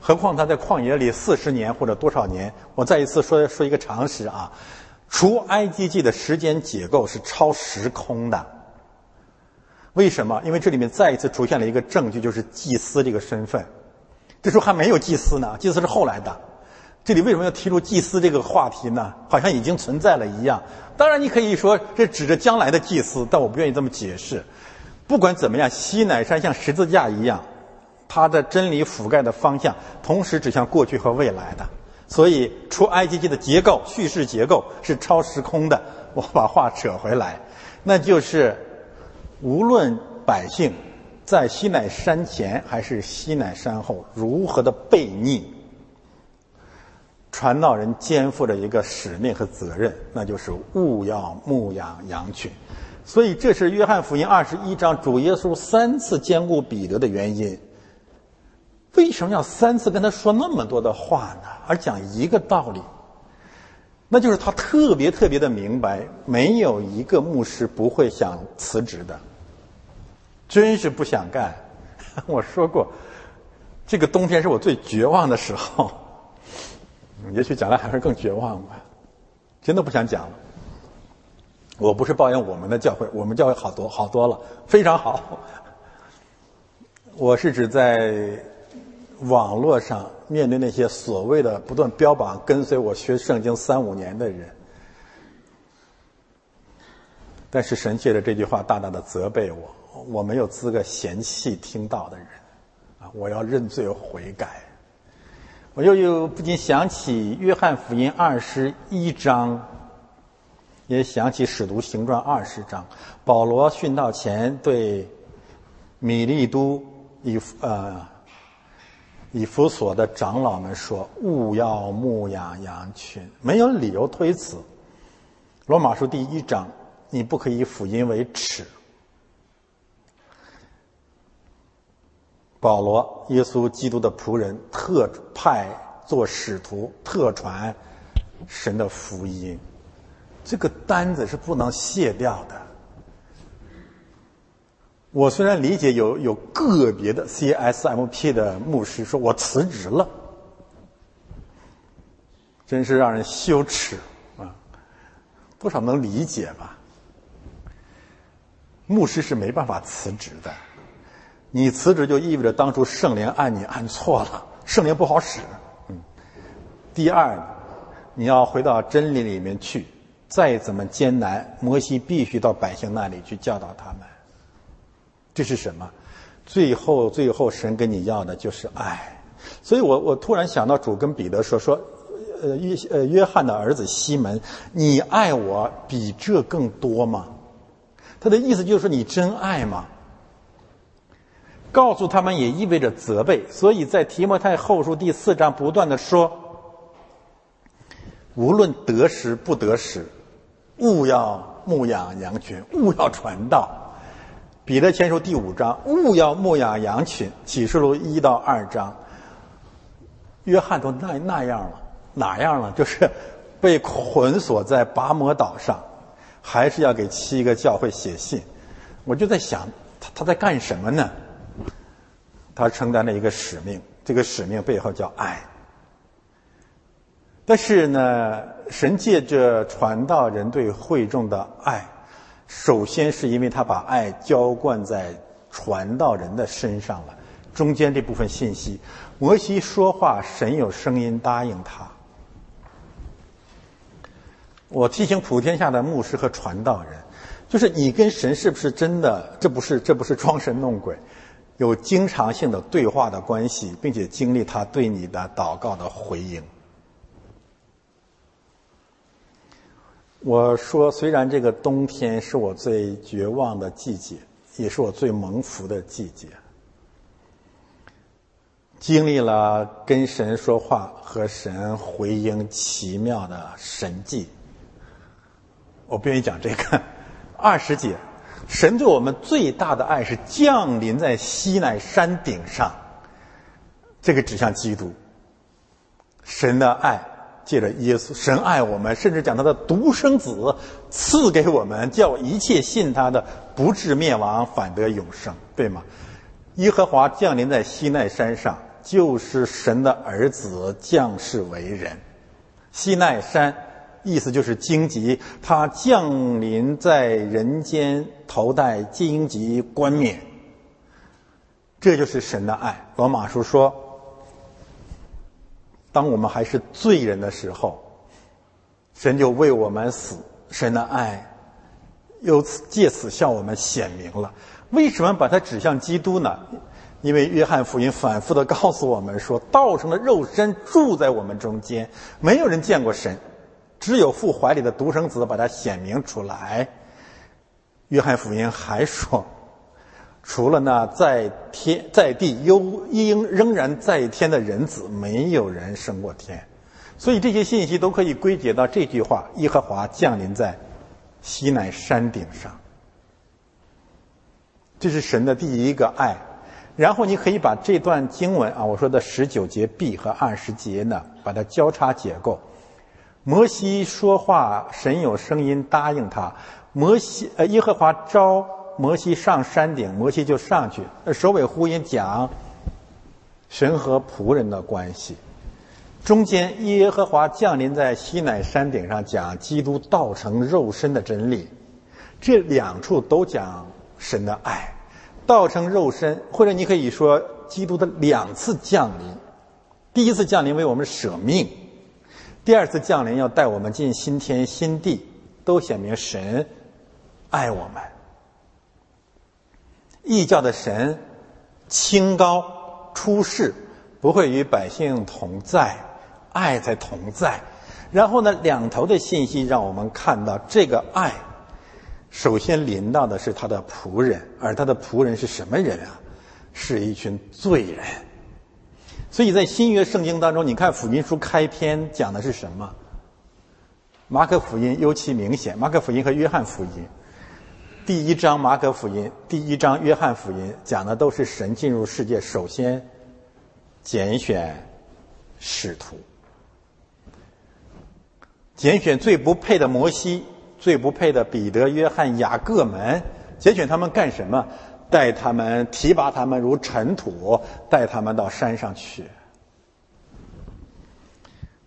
何况他在旷野里四十年或者多少年？我再一次说说一个常识啊，除埃及记的时间结构是超时空的。为什么？因为这里面再一次出现了一个证据，就是祭司这个身份。这时候还没有祭司呢，祭司是后来的。这里为什么要提出祭司这个话题呢？好像已经存在了一样。当然，你可以说这指着将来的祭司，但我不愿意这么解释。不管怎么样，西乃山像十字架一样，它的真理覆盖的方向同时指向过去和未来的。所以，出埃及记的结构、叙事结构是超时空的。我把话扯回来，那就是无论百姓在西乃山前还是西乃山后如何的悖逆。传道人肩负着一个使命和责任，那就是勿要牧养羊群。所以，这是约翰福音二十一章主耶稣三次兼顾彼得的原因。为什么要三次跟他说那么多的话呢？而讲一个道理，那就是他特别特别的明白，没有一个牧师不会想辞职的，真是不想干。<laughs> 我说过，这个冬天是我最绝望的时候。<laughs> 也许将来还会更绝望吧，真的不想讲了。我不是抱怨我们的教会，我们教会好多好多了，非常好。<laughs> 我是指在网络上面对那些所谓的不断标榜跟随我学圣经三五年的人，但是神借着这句话大大的责备我，我没有资格嫌弃听到的人，啊，我要认罪悔改。我又又不禁想起《约翰福音》二十一章，也想起《使徒行传》二十章。保罗殉道前对米利都以呃以弗所的长老们说：“勿要牧养羊群。”没有理由推辞。罗马书第一章，你不可以辅音为耻。保罗，耶稣基督的仆人，特派做使徒，特传神的福音，这个单子是不能卸掉的。我虽然理解有有个别的 CSMP 的牧师说我辞职了，真是让人羞耻啊！多少能理解吧？牧师是没办法辞职的。你辞职就意味着当初圣灵按你按错了，圣灵不好使。嗯，第二，你要回到真理里面去，再怎么艰难，摩西必须到百姓那里去教导他们。这是什么？最后，最后，神跟你要的就是爱。所以我我突然想到，主跟彼得说说，呃约呃约翰的儿子西门，你爱我比这更多吗？他的意思就是说，你真爱吗？告诉他们也意味着责备，所以在提摩太后书第四章不断的说：无论得时不得时，勿要牧养羊群，勿要传道。彼得前书第五章，勿要牧养羊群。启示录一到二章，约翰都那那样了，哪样了？就是被捆锁在拔摩岛上，还是要给七个教会写信。我就在想，他他在干什么呢？他承担了一个使命，这个使命背后叫爱。但是呢，神借着传道人对会众的爱，首先是因为他把爱浇灌在传道人的身上了。中间这部分信息，摩西说话，神有声音答应他。我提醒普天下的牧师和传道人，就是你跟神是不是真的？这不是，这不是装神弄鬼，有经常性的对话的关系，并且经历他对你的祷告的回应。我说，虽然这个冬天是我最绝望的季节，也是我最蒙福的季节，经历了跟神说话和神回应奇妙的神迹。我不愿意讲这个。二十节，神对我们最大的爱是降临在西奈山顶上，这个指向基督。神的爱。借着耶稣，神爱我们，甚至将他的独生子赐给我们，叫一切信他的不至灭亡，反得永生，对吗？耶和华降临在西奈山上，就是神的儿子降世为人。西奈山意思就是荆棘，他降临在人间，头戴荆棘冠冕。这就是神的爱。罗马书说。当我们还是罪人的时候，神就为我们死，神的爱又借此向我们显明了。为什么把它指向基督呢？因为约翰福音反复的告诉我们说，道成了肉身住在我们中间，没有人见过神，只有父怀里的独生子把它显明出来。约翰福音还说。除了那在天在地又应仍然在天的人子，没有人升过天，所以这些信息都可以归结到这句话：耶和华降临在西乃山顶上。这是神的第一个爱。然后你可以把这段经文啊，我说的十九节 B 和二十节呢，把它交叉解构。摩西说话，神有声音答应他。摩西呃，耶和华招。摩西上山顶，摩西就上去。首尾呼应讲神和仆人的关系。中间耶和华降临在西乃山顶上，讲基督道成肉身的真理。这两处都讲神的爱，道成肉身，或者你可以说基督的两次降临。第一次降临为我们舍命，第二次降临要带我们进新天新地，都显明神爱我们。异教的神清高出世，不会与百姓同在，爱在同在。然后呢，两头的信息让我们看到，这个爱首先临到的是他的仆人，而他的仆人是什么人啊？是一群罪人。所以在新约圣经当中，你看福音书开篇讲的是什么？马可福音尤其明显，马可福音和约翰福音。第一章马可福音，第一章约翰福音讲的都是神进入世界，首先拣选使徒，拣选最不配的摩西，最不配的彼得、约翰、雅各门，拣选他们干什么？带他们提拔他们如尘土，带他们到山上去。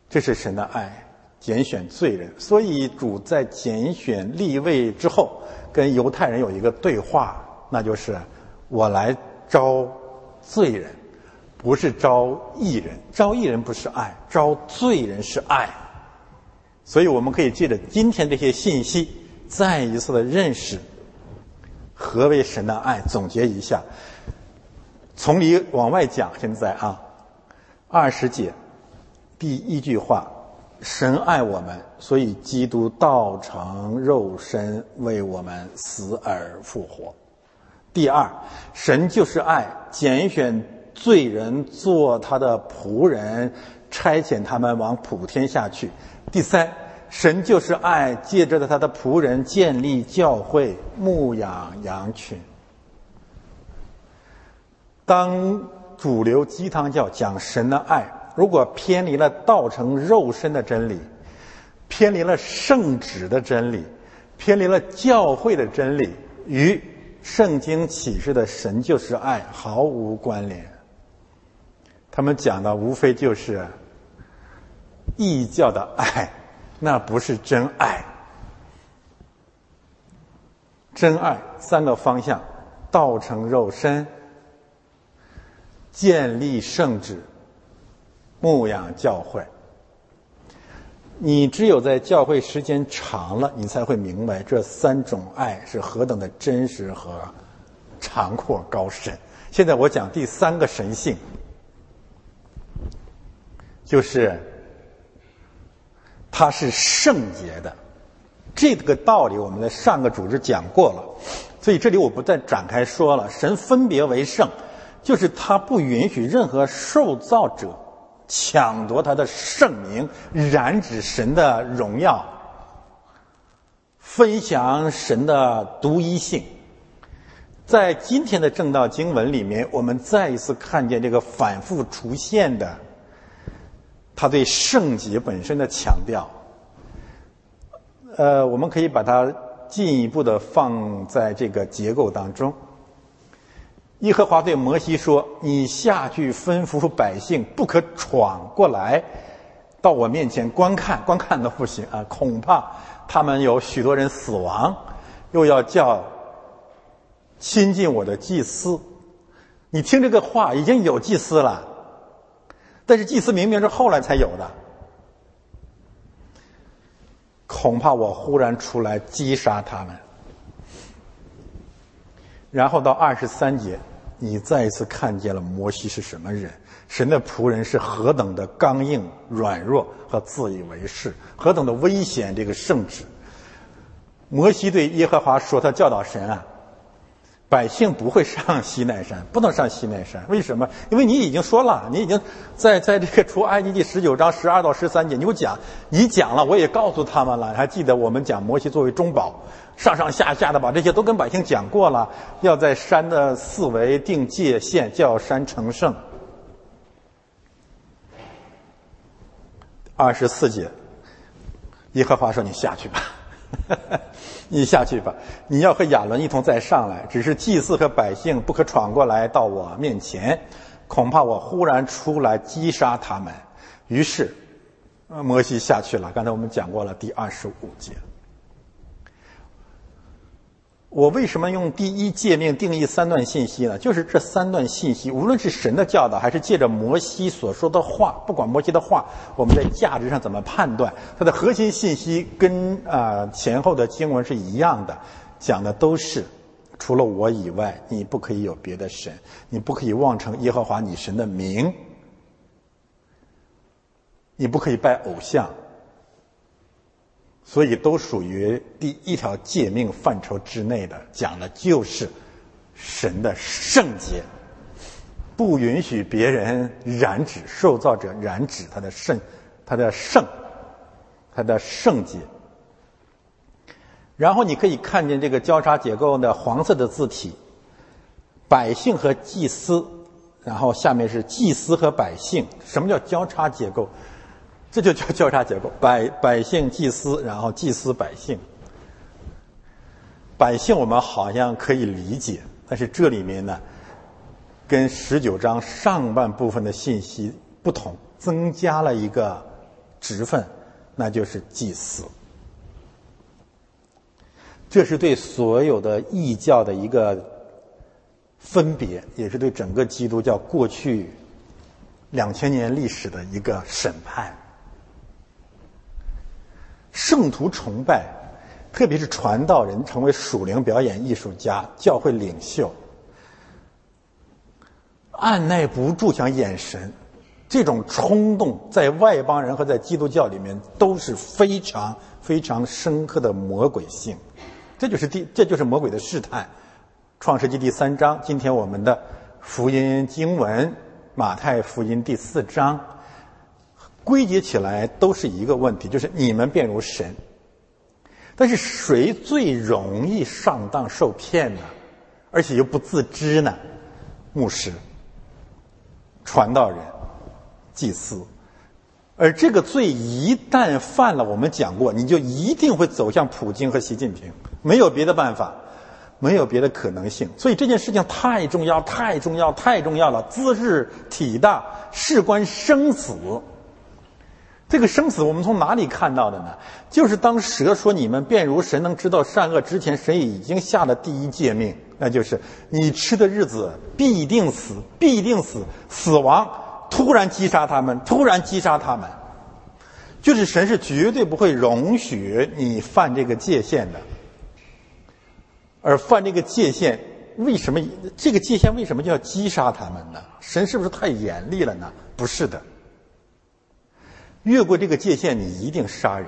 这是神的爱，拣选罪人。所以主在拣选立位之后。跟犹太人有一个对话，那就是我来招罪人，不是招义人。招义人不是爱，招罪人是爱。所以我们可以借着今天这些信息，再一次的认识何为神的爱。总结一下，从里往外讲，现在啊，二十节第一句话。神爱我们，所以基督道成肉身为我们死而复活。第二，神就是爱，拣选罪人做他的仆人，差遣他们往普天下去。第三，神就是爱，借着他的仆人建立教会，牧养羊群。当主流鸡汤教讲神的爱。如果偏离了道成肉身的真理，偏离了圣旨的真理，偏离了教会的真理，与圣经启示的神就是爱毫无关联。他们讲的无非就是异教的爱，那不是真爱。真爱三个方向：道成肉身、建立圣旨、牧养教会。你只有在教会时间长了，你才会明白这三种爱是何等的真实和长阔高深。现在我讲第三个神性，就是它是圣洁的。这个道理我们在上个组织讲过了，所以这里我不再展开说了。神分别为圣，就是他不允许任何受造者。抢夺他的圣名，染指神的荣耀，分享神的独一性。在今天的正道经文里面，我们再一次看见这个反复出现的，他对圣洁本身的强调。呃，我们可以把它进一步的放在这个结构当中。耶和华对摩西说：“你下去吩咐百姓，不可闯过来，到我面前观看，观看都不行啊！恐怕他们有许多人死亡，又要叫亲近我的祭司。你听这个话，已经有祭司了，但是祭司明明是后来才有的。恐怕我忽然出来击杀他们。然后到二十三节。”你再一次看见了摩西是什么人？神的仆人是何等的刚硬、软弱和自以为是，何等的危险！这个圣旨，摩西对耶和华说：“他教导神啊，百姓不会上西奈山，不能上西奈山。为什么？因为你已经说了，你已经在在这个出埃及记十九章十二到十三节，你有讲，你讲了，我也告诉他们了。还记得我们讲摩西作为中保。”上上下下的把这些都跟百姓讲过了，要在山的四围定界限，叫山成圣。二十四节，耶和华说：“你下去吧，<laughs> 你下去吧，你要和亚伦一同再上来。只是祭祀和百姓不可闯过来到我面前，恐怕我忽然出来击杀他们。”于是，摩西下去了。刚才我们讲过了第二十五节。我为什么用第一诫命定义三段信息呢？就是这三段信息，无论是神的教导，还是借着摩西所说的话，不管摩西的话，我们在价值上怎么判断，它的核心信息跟啊前后的经文是一样的，讲的都是除了我以外，你不可以有别的神，你不可以妄称耶和华你神的名，你不可以拜偶像。所以都属于第一条诫命范畴之内的，讲的就是神的圣洁，不允许别人染指受造者染指他的圣，他的圣，他的圣洁。然后你可以看见这个交叉结构的黄色的字体，百姓和祭司，然后下面是祭司和百姓。什么叫交叉结构？这就叫 <laughs> 交叉结构，百百姓祭司，然后祭司百姓。百姓我们好像可以理解，但是这里面呢，跟十九章上半部分的信息不同，增加了一个职分，那就是祭司。这是对所有的异教的一个分别，也是对整个基督教过去两千年历史的一个审判。圣徒崇拜，特别是传道人成为属灵表演艺术家、教会领袖，按耐不住想眼神，这种冲动在外邦人和在基督教里面都是非常非常深刻的魔鬼性。这就是第，这就是魔鬼的试探。创世纪第三章，今天我们的福音经文，马太福音第四章。归结起来都是一个问题，就是你们便如神。但是谁最容易上当受骗呢？而且又不自知呢？牧师、传道人、祭司。而这个罪一旦犯了，我们讲过，你就一定会走向普京和习近平，没有别的办法，没有别的可能性。所以这件事情太重要，太重要，太重要了，兹事体大，事关生死。这个生死我们从哪里看到的呢？就是当蛇说你们便如神能知道善恶之前，神已经下了第一诫命，那就是你吃的日子必定死，必定死，死亡突然击杀他们，突然击杀他们，就是神是绝对不会容许你犯这个界限的。而犯这个界限，为什么这个界限为什么就要击杀他们呢？神是不是太严厉了呢？不是的，越过这个界限，你一定杀人。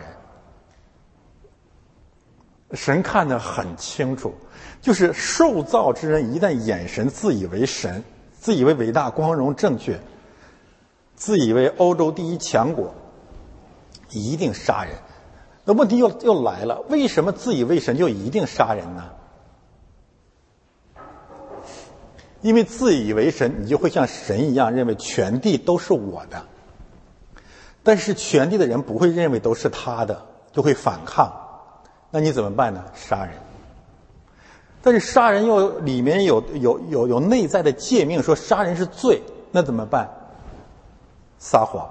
神看得很清楚，就是受造之人一旦眼神自以为神，自以为伟大、光荣、正确，自以为欧洲第一强国，一定杀人。那问题又又来了，为什么自以为神就一定杀人呢？因为自以为神，你就会像神一样认为全地都是我的。但是全地的人不会认为都是他的，就会反抗。那你怎么办呢？杀人。但是杀人又里面有有有有内在的诫命，说杀人是罪，那怎么办？撒谎。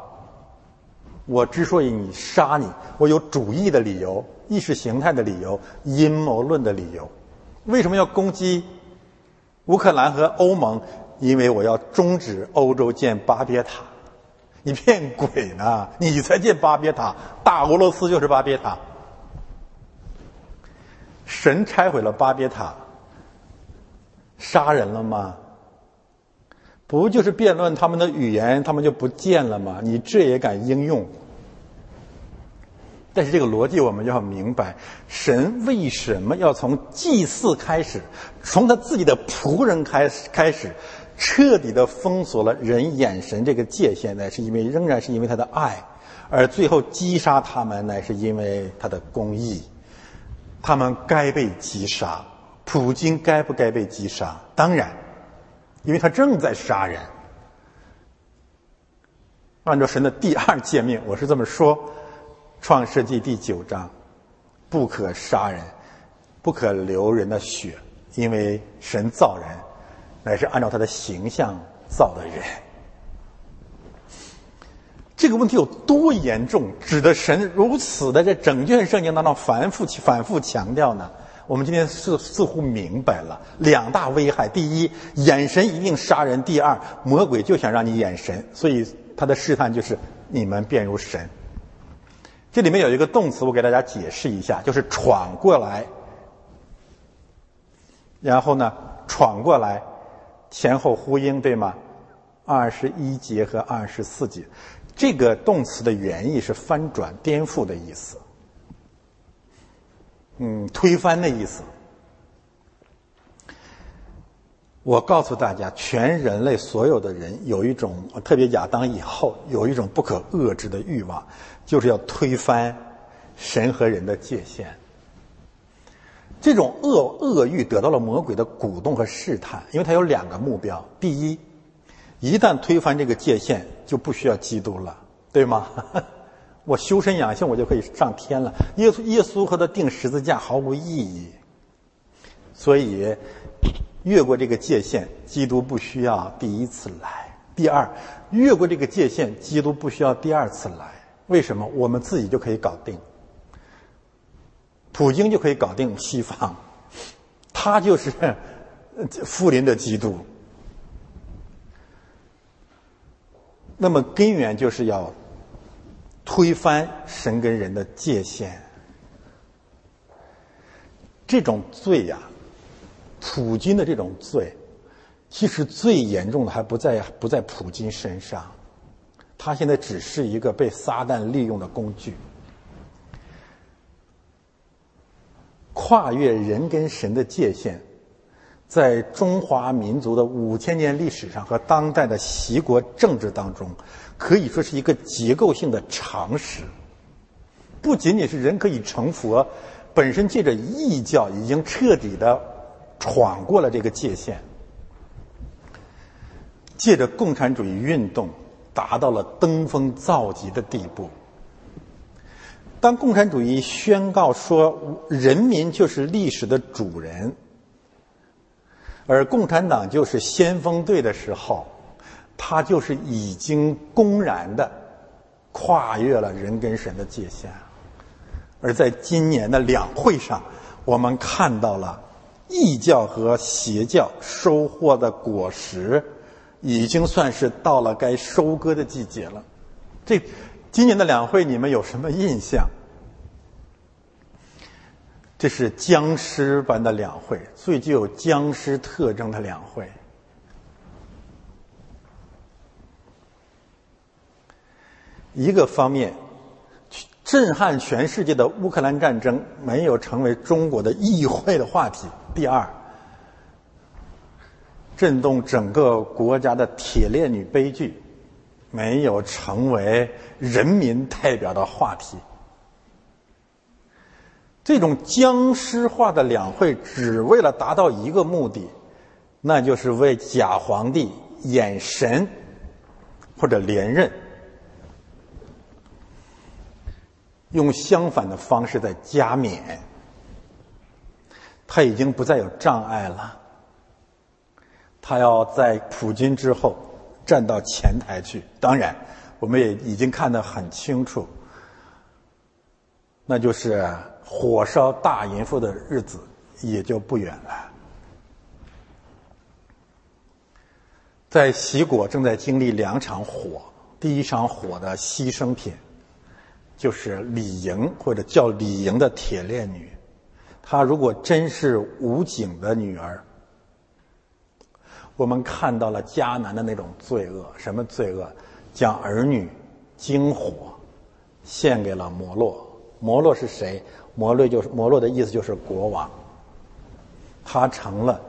我之所以你杀你，我有主义的理由、意识形态的理由、阴谋论的理由。为什么要攻击？乌克兰和欧盟，因为我要终止欧洲建巴别塔，你骗鬼呢？你才建巴别塔，大俄罗斯就是巴别塔。神拆毁了巴别塔，杀人了吗？不就是辩论他们的语言，他们就不见了吗？你这也敢应用？但是这个逻辑我们要明白，神为什么要从祭祀开始，从他自己的仆人开始开始，彻底的封锁了人眼神这个界限呢？是因为仍然是因为他的爱，而最后击杀他们呢是因为他的公义，他们该被击杀。普京该不该被击杀？当然，因为他正在杀人。按照神的第二诫命，我是这么说。创世纪第九章，不可杀人，不可流人的血，因为神造人乃是按照他的形象造的人。这个问题有多严重？指的神如此的在整卷圣经当中反复反复强调呢？我们今天似似乎明白了两大危害：第一，眼神一定杀人；第二，魔鬼就想让你眼神，所以他的试探就是你们变如神。这里面有一个动词，我给大家解释一下，就是闯过来。然后呢，闯过来，前后呼应，对吗？二十一节和二十四节，这个动词的原意是翻转、颠覆的意思，嗯，推翻的意思。我告诉大家，全人类所有的人有一种，特别亚当以后有一种不可遏制的欲望。就是要推翻神和人的界限。这种恶恶欲得到了魔鬼的鼓动和试探，因为他有两个目标：第一，一旦推翻这个界限，就不需要基督了，对吗？<laughs> 我修身养性，我就可以上天了。耶稣耶稣和他钉十字架毫无意义。所以，越过这个界限，基督不需要第一次来；第二，越过这个界限，基督不需要第二次来。为什么我们自己就可以搞定？普京就可以搞定西方，他就是 <laughs> 富林的基督。那么根源就是要推翻神跟人的界限。这种罪呀，普京的这种罪，其实最严重的还不在不在普京身上。他现在只是一个被撒旦利用的工具，跨越人跟神的界限，在中华民族的五千年历史上和当代的习国政治当中，可以说是一个结构性的常识。不仅仅是人可以成佛，本身借着异教已经彻底的闯过了这个界限，借着共产主义运动。达到了登峰造极的地步。当共产主义宣告说人民就是历史的主人，而共产党就是先锋队的时候，他就是已经公然的跨越了人跟神的界限。而在今年的两会上，我们看到了异教和邪教收获的果实，已经算是到了该收割的季节了。这今年的两会，你们有什么印象？这是僵尸般的两会，最具有僵尸特征的两会。一个方面，震撼全世界的乌克兰战争没有成为中国的议会的话题；第二，震动整个国家的铁链女悲剧没有成为人民代表的话题。这种僵尸化的两会，只为了达到一个目的，那就是为假皇帝眼神或者连任，用相反的方式在加冕。他已经不再有障碍了，他要在普京之后站到前台去。当然，我们也已经看得很清楚，那就是。火烧大淫妇的日子也就不远了。在齐国正在经历两场火，第一场火的牺牲品就是李莹或者叫李莹的铁链女。她如果真是武警的女儿，我们看到了迦南的那种罪恶，什么罪恶？将儿女经火献给了摩洛。摩洛是谁？摩洛就是摩洛的意思，就是国王。他成了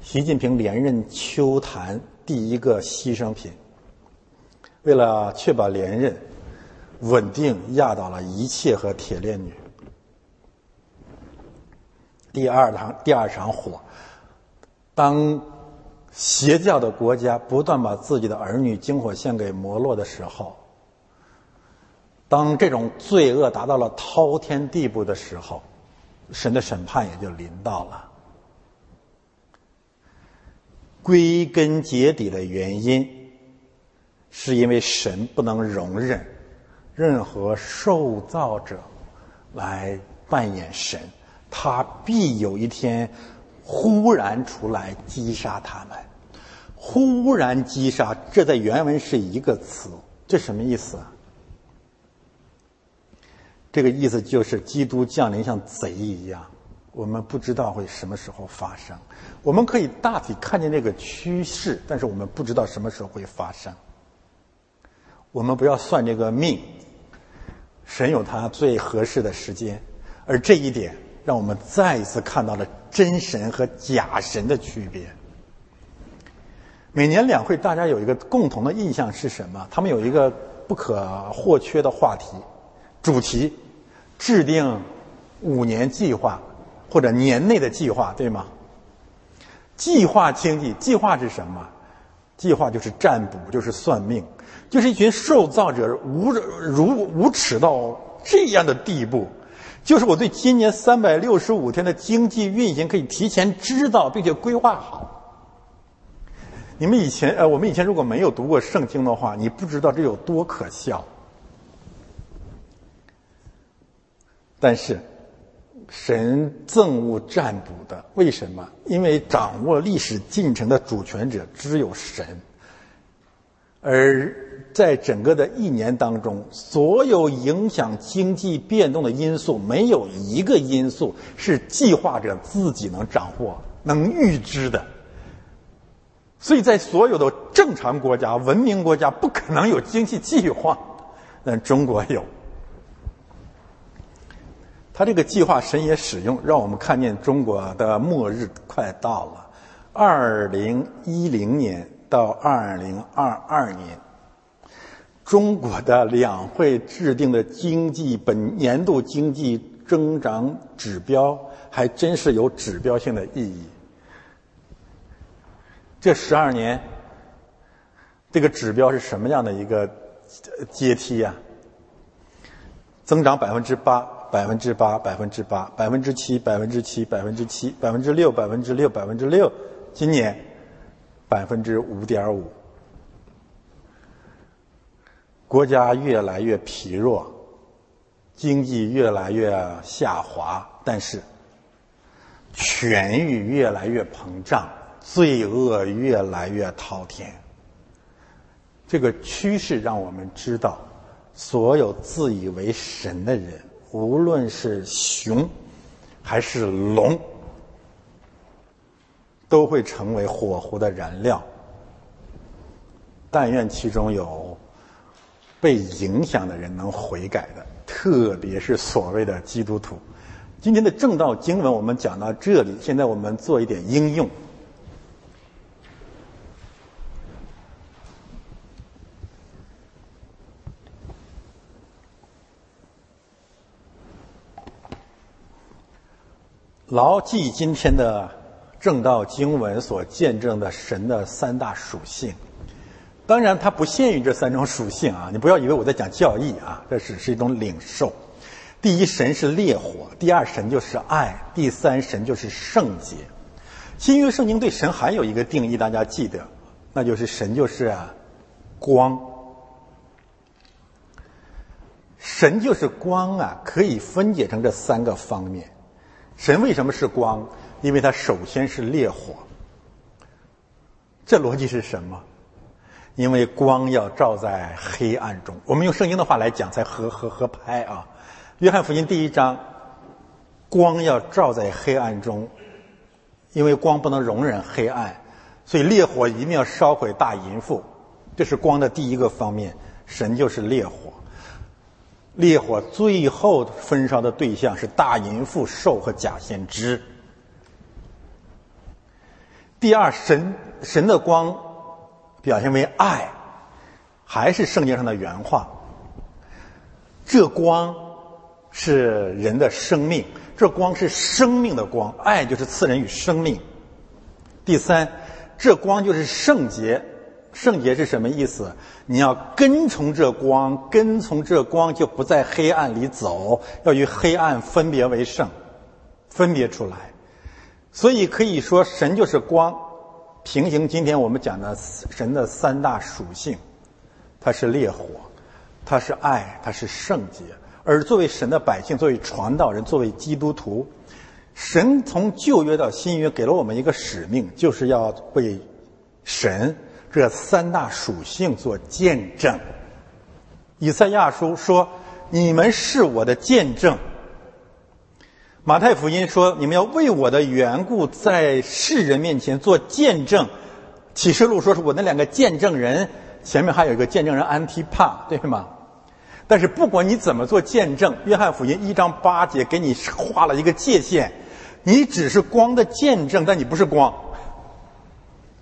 习近平连任秋坛第一个牺牲品。为了确保连任，稳定压倒了一切和铁链女。第二场第二场火，当邪教的国家不断把自己的儿女经火献给摩洛的时候。当这种罪恶达到了滔天地步的时候，神的审判也就临到了。归根结底的原因，是因为神不能容忍任何受造者来扮演神，他必有一天忽然出来击杀他们。忽然击杀，这在原文是一个词，这什么意思啊？这个意思就是，基督降临像贼一样，我们不知道会什么时候发生。我们可以大体看见这个趋势，但是我们不知道什么时候会发生。我们不要算这个命，神有他最合适的时间。而这一点，让我们再一次看到了真神和假神的区别。每年两会，大家有一个共同的印象是什么？他们有一个不可或缺的话题、主题。制定五年计划或者年内的计划，对吗？计划经济，计划是什么？计划就是占卜，就是算命，就是一群受造者无如无耻到这样的地步，就是我对今年三百六十五天的经济运行可以提前知道并且规划好。你们以前呃，我们以前如果没有读过圣经的话，你不知道这有多可笑。但是，神憎恶占卜的，为什么？因为掌握历史进程的主权者只有神。而在整个的一年当中，所有影响经济变动的因素，没有一个因素是计划者自己能掌握、能预知的。所以在所有的正常国家、文明国家，不可能有经济计划，但中国有。他这个计划神也使用，让我们看见中国的末日快到了。二零一零年到二零二二年，中国的两会制定的经济本年度经济增长指标，还真是有指标性的意义。这十二年，这个指标是什么样的一个阶梯呀？增长百分之八。百分之八，百分之八，百分之七，百分之七，百分之七，百分之六，百分之六，百分之六。今年百分之五点五。国家越来越疲弱，经济越来越下滑，但是权欲越来越膨胀，罪恶越来越滔天。这个趋势让我们知道，所有自以为神的人，无论是熊还是龙，都会成为火湖的燃料。但愿其中有。被影响的人能悔改的，特别是所谓的基督徒。今天的正道经文我们讲到这里，现在我们做一点应用。牢记今天的正道经文所见证的神的三大属性。当然，它不限于这三种属性啊！你不要以为我在讲教义啊，这只是一种领受。第一，神是烈火；第二，神就是爱；第三，神就是圣洁。新约圣经对神还有一个定义，大家记得，那就是神就是光。神就是光啊，可以分解成这三个方面。神为什么是光？因为它首先是烈火。这逻辑是什么？因为光要照在黑暗中，我们用圣经的话来讲才合合合拍啊。约翰福音第一章，光要照在黑暗中，因为光不能容忍黑暗，所以烈火一定要烧毁大淫妇，这是光的第一个方面。神就是烈火，烈火最后焚烧的对象是大淫妇、兽和假先知。第二，神神的光。表现为爱，还是圣经上的原话。这光是人的生命，这光是生命的光，爱就是赐人与生命。第三，这光就是圣洁，圣洁是什么意思？你要跟从这光，跟从这光就不在黑暗里走，要与黑暗分别为圣，分别出来。所以可以说，神就是光。平行今天我们讲的神的三大属性，它是烈火，它是爱，它是圣洁。而作为神的百姓，作为传道人，作为基督徒，神从旧约到新约给了我们一个使命，就是要为神这三大属性做见证。以赛亚书说：“你们是我的见证。”马太福音说：“你们要为我的缘故，在世人面前做见证。”启示录说：“是我那两个见证人，前面还有一个见证人安提帕，对吗？”但是不管你怎么做见证，约翰福音一章八节给你画了一个界限：你只是光的见证，但你不是光，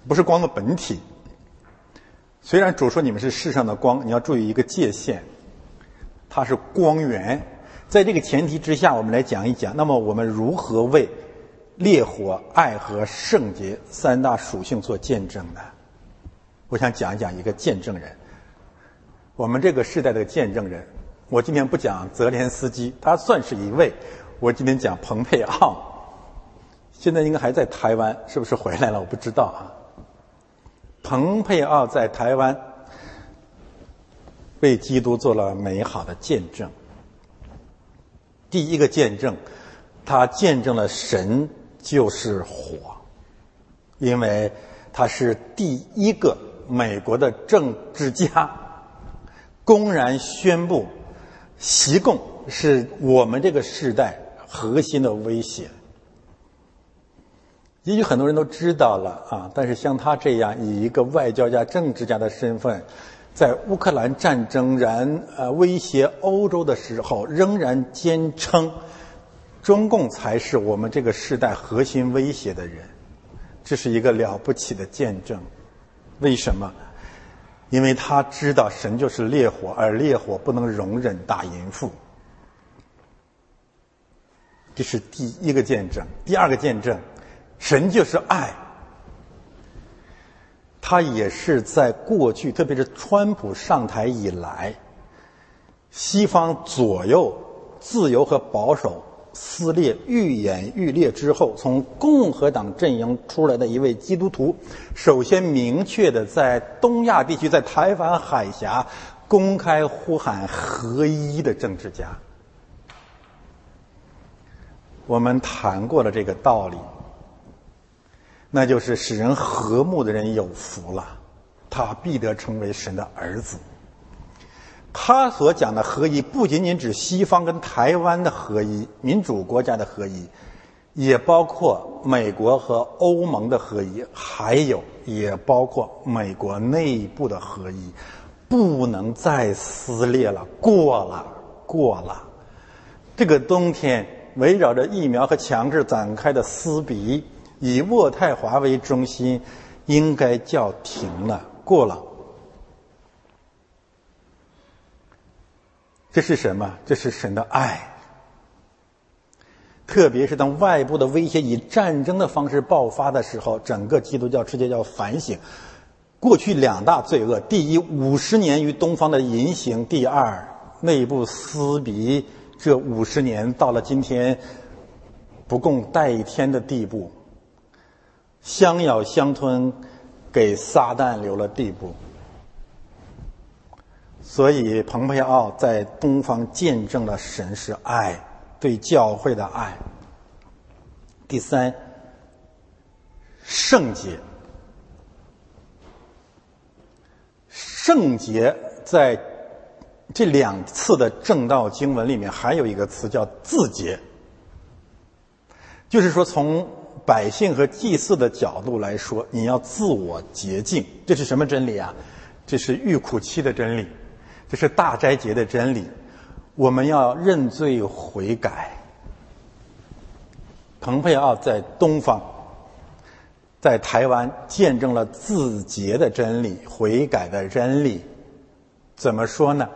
不是光的本体。虽然主说你们是世上的光，你要注意一个界限，它是光源。在这个前提之下，我们来讲一讲，那么我们如何为烈火、爱和圣洁三大属性做见证呢？我想讲一讲一个见证人，我们这个时代的见证人。我今天不讲泽连斯基，他算是一位。我今天讲蓬佩奥，现在应该还在台湾，是不是回来了？我不知道啊。蓬佩奥在台湾为基督做了美好的见证。第一个见证，他见证了神就是火，因为他是第一个美国的政治家，公然宣布，习共是我们这个时代核心的威胁。也许很多人都知道了啊，但是像他这样以一个外交家、政治家的身份。在乌克兰战争然呃威胁欧洲的时候，仍然坚称中共才是我们这个时代核心威胁的人，这是一个了不起的见证。为什么？因为他知道神就是烈火，而烈火不能容忍大淫妇。这是第一个见证。第二个见证，神就是爱。他也是在过去，特别是川普上台以来，西方左右自由和保守撕裂愈演愈烈之后，从共和党阵营出来的一位基督徒，首先明确的在东亚地区，在台湾海峡公开呼喊合一的政治家。我们谈过了这个道理，那就是使人和睦的人有福了，他必得成为神的儿子。他所讲的合一，不仅仅指西方跟台湾的合一、民主国家的合一，也包括美国和欧盟的合一，还有也包括美国内部的合一，不能再撕裂了，过了，过了。这个冬天围绕着疫苗和强制展开的撕逼，以渥太华为中心，应该叫停了，过了。这是什么？这是神的爱。特别是当外部的威胁以战争的方式爆发的时候，整个基督教世界要反省过去两大罪恶：第一，五十年于东方的淫行；第二，内部撕逼。这五十年到了今天不共戴天的地步，相咬相吞，给撒旦留了地步。所以，蓬佩奥在东方见证了神是爱，对教会的爱。第三，圣洁。圣洁在这两次的正道经文里面还有一个词叫自洁，就是说从百姓和祭祀的角度来说，你要自我洁净。这是什么真理啊？这是欲苦期的真理。这是大斋节的真理，我们要认罪悔改。蓬佩奥在东方，在台湾见证了自洁的真理、悔改的真理。怎么说呢？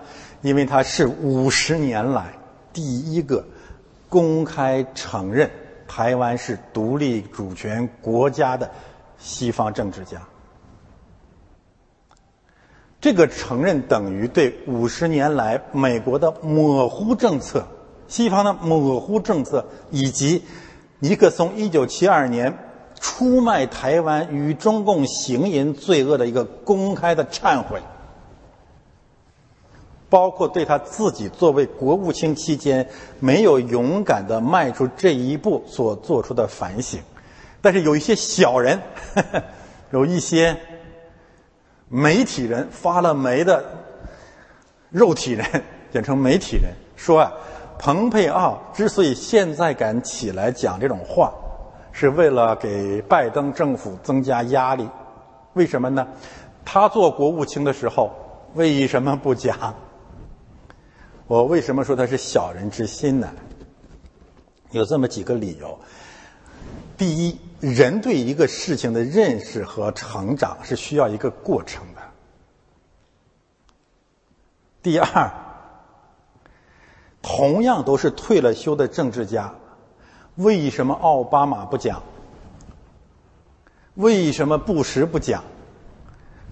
因为他是五十年来第一个公开承认台湾是独立主权国家的西方政治家。这个承认等于对五十年来美国的模糊政策、西方的模糊政策，以及尼克松一九七二年出卖台湾与中共行淫罪恶的一个公开的忏悔，包括对他自己作为国务卿期间没有勇敢的迈出这一步所做出的反省。但是有一些小人，<laughs> 有一些。媒体人发了霉的肉体人，简称媒体人，说啊，蓬佩奥之所以现在敢起来讲这种话，是为了给拜登政府增加压力。为什么呢？他做国务卿的时候为什么不讲？我为什么说他是小人之心呢？有这么几个理由。第一。人对一个事情的认识和成长是需要一个过程的。第二，同样都是退了休的政治家，为什么奥巴马不讲？为什么布什不讲？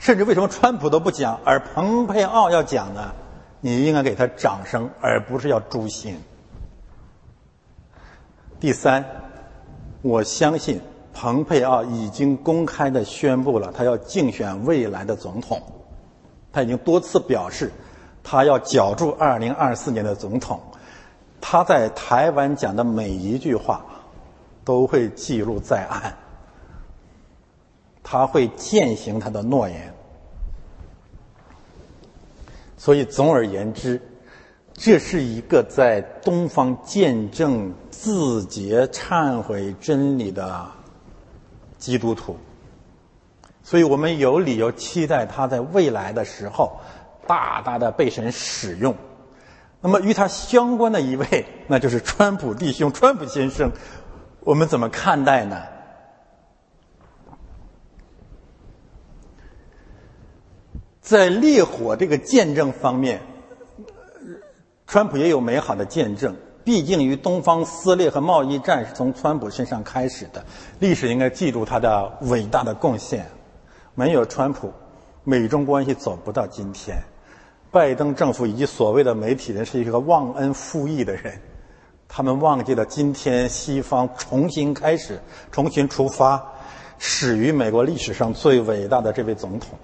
甚至为什么川普都不讲，而蓬佩奥要讲呢？你应该给他掌声，而不是要诛心。第三，我相信。蓬佩奥已经公开的宣布了，他要竞选未来的总统。他已经多次表示，他要角逐二零二四年的总统。他在台湾讲的每一句话，都会记录在案。他会践行他的诺言。所以，总而言之，这是一个在东方见证自洁、忏悔真理的。基督徒，所以我们有理由期待他在未来的时候大大的被神使用。那么与他相关的一位，那就是川普弟兄、川普先生，我们怎么看待呢？在烈火这个见证方面，川普也有美好的见证。毕竟，与东方撕裂和贸易战是从川普身上开始的，历史应该记住他的伟大的贡献。没有川普，美中关系走不到今天。拜登政府以及所谓的媒体人是一个忘恩负义的人，他们忘记了今天西方重新开始、重新出发，始于美国历史上最伟大的这位总统。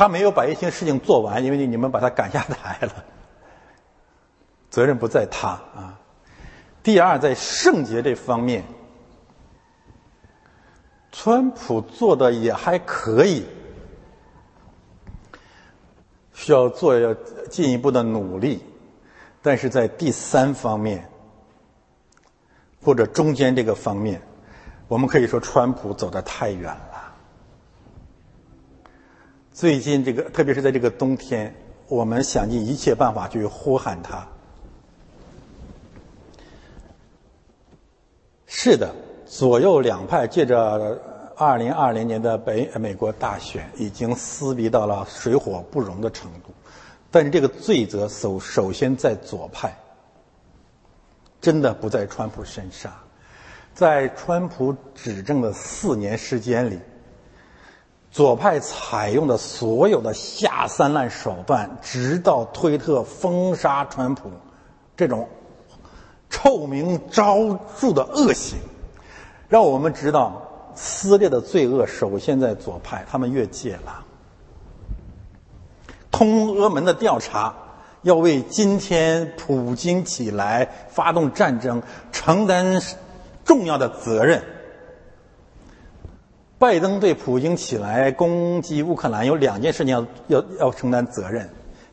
他没有把一些事情做完，因为你们把他赶下台了，<laughs> 责任不在他啊。第二，在圣洁这方面，川普做的也还可以，需要做要进一步的努力。但是在第三方面，或者中间这个方面，我们可以说川普走得太远了。最近这个，特别是在这个冬天，我们想尽一切办法去呼喊他。是的，左右两派借着二零二零年的北美国大选，已经撕逼到了水火不容的程度。但是这个罪责首首先在左派，真的不在川普身上。在川普执政的四年时间里。左派采用的所有的下三滥手段，直到推特封杀川普，这种臭名昭著的恶行，让我们知道撕裂的罪恶首先在左派，他们越界了。通俄门的调查要为今天普京起来发动战争承担重要的责任。拜登对普京起来攻击乌克兰有两件事情要要要承担责任。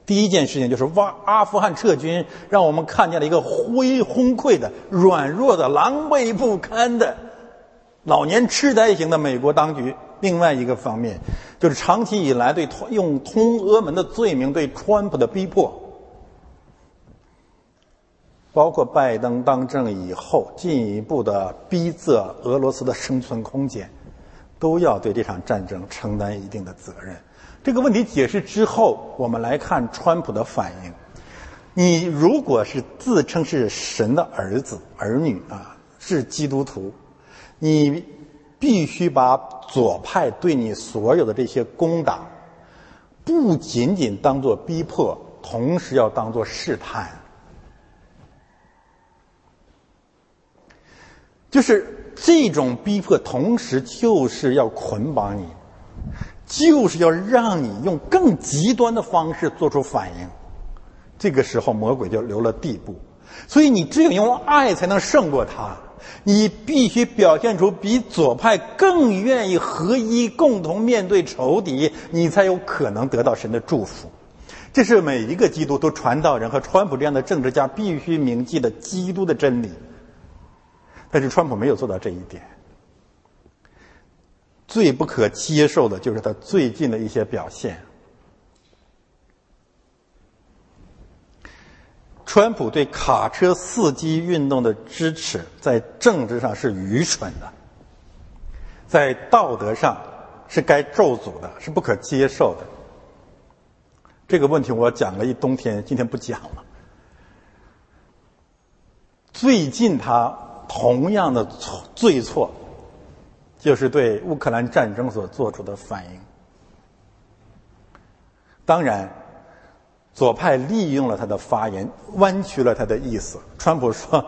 第一件事情就是挖阿富汗撤军，让我们看见了一个灰崩溃的、软弱的、狼狈不堪的、老年痴呆型的美国当局。另外一个方面，就是长期以来对用通俄门的罪名对川普的逼迫，包括拜登当政以后进一步的逼仄俄罗斯的生存空间。都要对这场战争承担一定的责任。这个问题解释之后，我们来看川普的反应。你如果是自称是神的儿子、儿女啊，是基督徒，你必须把左派对你所有的这些攻打，不仅仅当做逼迫，同时要当做试探，就是。这种逼迫，同时就是要捆绑你，就是要让你用更极端的方式做出反应。这个时候，魔鬼就留了地步。所以，你只有用爱才能胜过他。你必须表现出比左派更愿意合一、共同面对仇敌，你才有可能得到神的祝福。这是每一个基督徒、传道人和川普这样的政治家必须铭记的基督的真理。但是川普没有做到这一点。最不可接受的就是他最近的一些表现。川普对卡车司机运动的支持，在政治上是愚蠢的，在道德上是该咒诅的，是不可接受的。这个问题我讲了一冬天，今天不讲了。最近他。同样的错罪错，就是对乌克兰战争所做出的反应。当然，左派利用了他的发言，弯曲了他的意思。川普说：“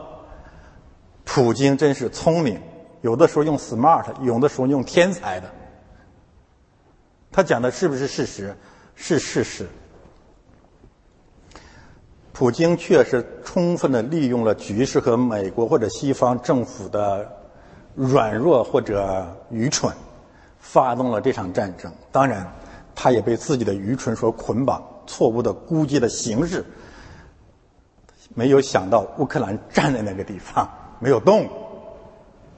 普京真是聪明，有的时候用 smart，有的时候用天才的。”他讲的是不是事实？是事实。普京确实充分的利用了局势和美国或者西方政府的软弱或者愚蠢，发动了这场战争。当然，他也被自己的愚蠢所捆绑，错误的估计的形势，没有想到乌克兰站在那个地方没有动，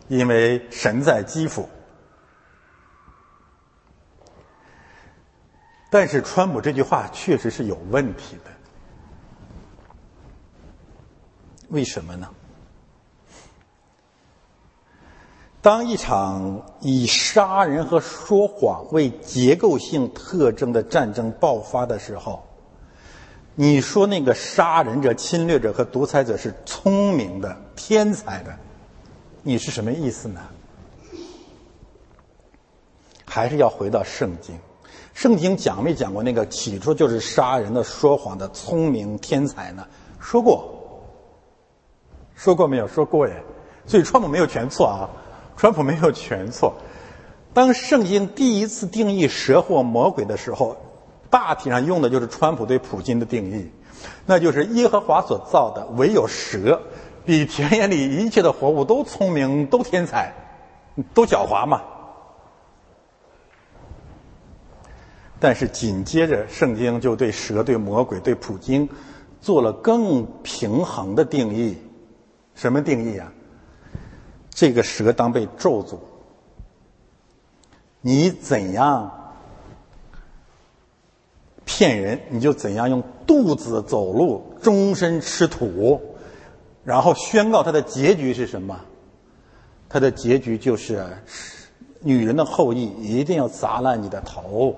因为神在基辅。但是，川普这句话确实是有问题的。为什么呢？当一场以杀人和说谎为结构性特征的战争爆发的时候，你说那个杀人者、侵略者和独裁者是聪明的、天才的，你是什么意思呢？还是要回到圣经？圣经讲没讲过那个起初就是杀人的、说谎的、聪明天才呢？说过。说过没有？说过耶。所以川普没有全错啊，川普没有全错。当圣经第一次定义蛇或魔鬼的时候，大体上用的就是川普对普京的定义，那就是耶和华所造的唯有蛇，比田野里一切的活物都聪明，都天才，都狡猾嘛。但是紧接着，圣经就对蛇、对魔鬼、对普京做了更平衡的定义。什么定义啊？这个蛇当被咒诅，你怎样骗人，你就怎样用肚子走路，终身吃土，然后宣告它的结局是什么？它的结局就是，女人的后裔一定要砸烂你的头。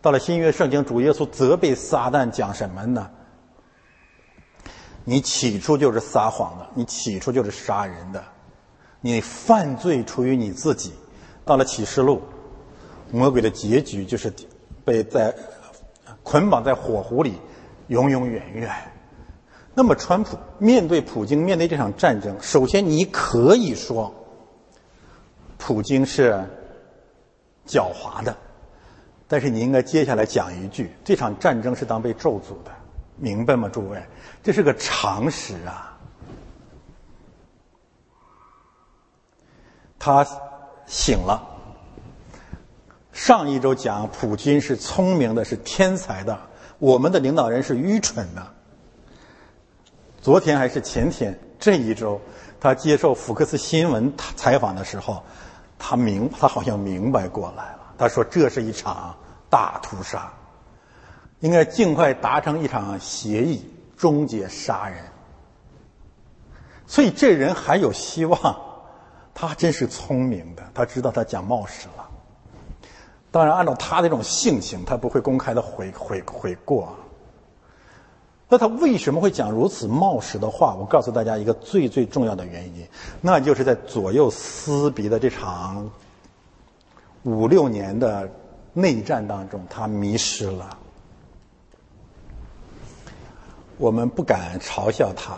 到了新约圣经，主耶稣责备撒旦讲什么呢？你起初就是撒谎的，你起初就是杀人的，你犯罪出于你自己。到了启示录，魔鬼的结局就是被在捆绑在火湖里，永永远远。那么，川普面对普京，面对这场战争，首先你可以说，普京是狡猾的。但是你应该接下来讲一句：这场战争是当被咒诅的，明白吗，诸位？这是个常识啊。他醒了。上一周讲普京是聪明的，是天才的，我们的领导人是愚蠢的。昨天还是前天，这一周他接受福克斯新闻采访的时候，他明他好像明白过来了。他说：“这是一场大屠杀，应该尽快达成一场协议，终结杀人。”所以这人还有希望，他真是聪明的，他知道他讲冒失了。当然，按照他这种性情，他不会公开的悔悔悔过。那他为什么会讲如此冒失的话？我告诉大家一个最最重要的原因，那就是在左右撕逼的这场。五六年的内战当中，他迷失了。我们不敢嘲笑他。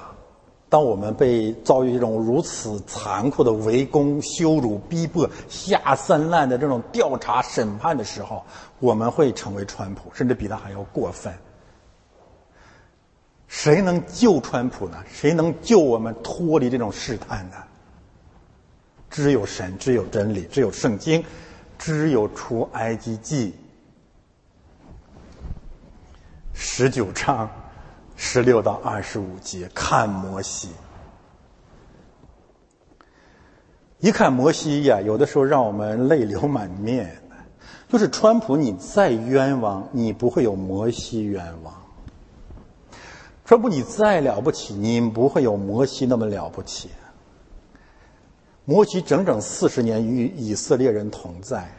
当我们被遭遇这种如此残酷的围攻、羞辱、逼迫、下三滥的这种调查审判的时候，我们会成为川普，甚至比他还要过分。谁能救川普呢？谁能救我们脱离这种试探呢？只有神，只有真理，只有圣经。只有出埃及记十九章十六到二十五节，看摩西。一看摩西呀，有的时候让我们泪流满面。就是川普，你再冤枉，你不会有摩西冤枉；川普，你再了不起，你不会有摩西那么了不起。摩西整整四十年与以色列人同在，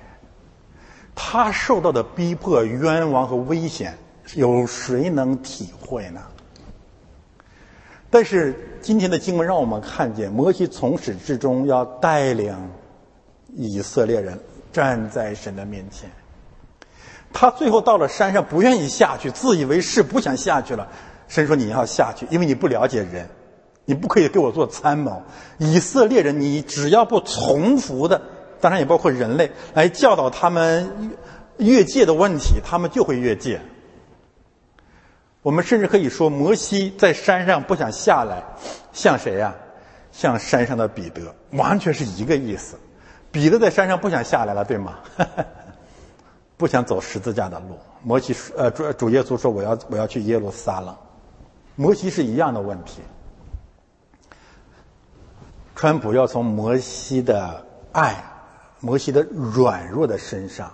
他受到的逼迫、冤枉和危险，有谁能体会呢？但是今天的经文让我们看见，摩西从始至终要带领以色列人站在神的面前。他最后到了山上，不愿意下去，自以为是，不想下去了。神说：“你要下去，因为你不了解人。”你不可以给我做参谋，以色列人，你只要不从服的，当然也包括人类，来教导他们越界的问题，他们就会越界。我们甚至可以说，摩西在山上不想下来，像谁呀？像山上的彼得，完全是一个意思。彼得在山上不想下来了，对吗？<laughs> 不想走十字架的路。摩西呃，主主耶稣说：“我要我要去耶路撒冷。”摩西是一样的问题。川普要从摩西的爱、摩西的软弱的身上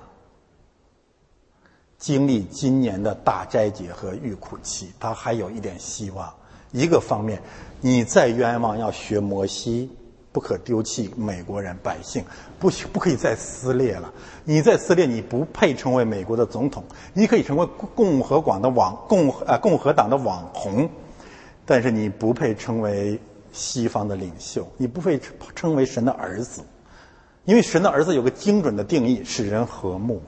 经历今年的大斋节和遇苦期，他还有一点希望。一个方面，你再冤枉，要学摩西，不可丢弃美国人百姓，不不可以再撕裂了。你再撕裂，你不配成为美国的总统。你可以成为共和党的网共呃共和党的网红，但是你不配成为。西方的领袖，你不配称为神的儿子，因为神的儿子有个精准的定义，使人和睦。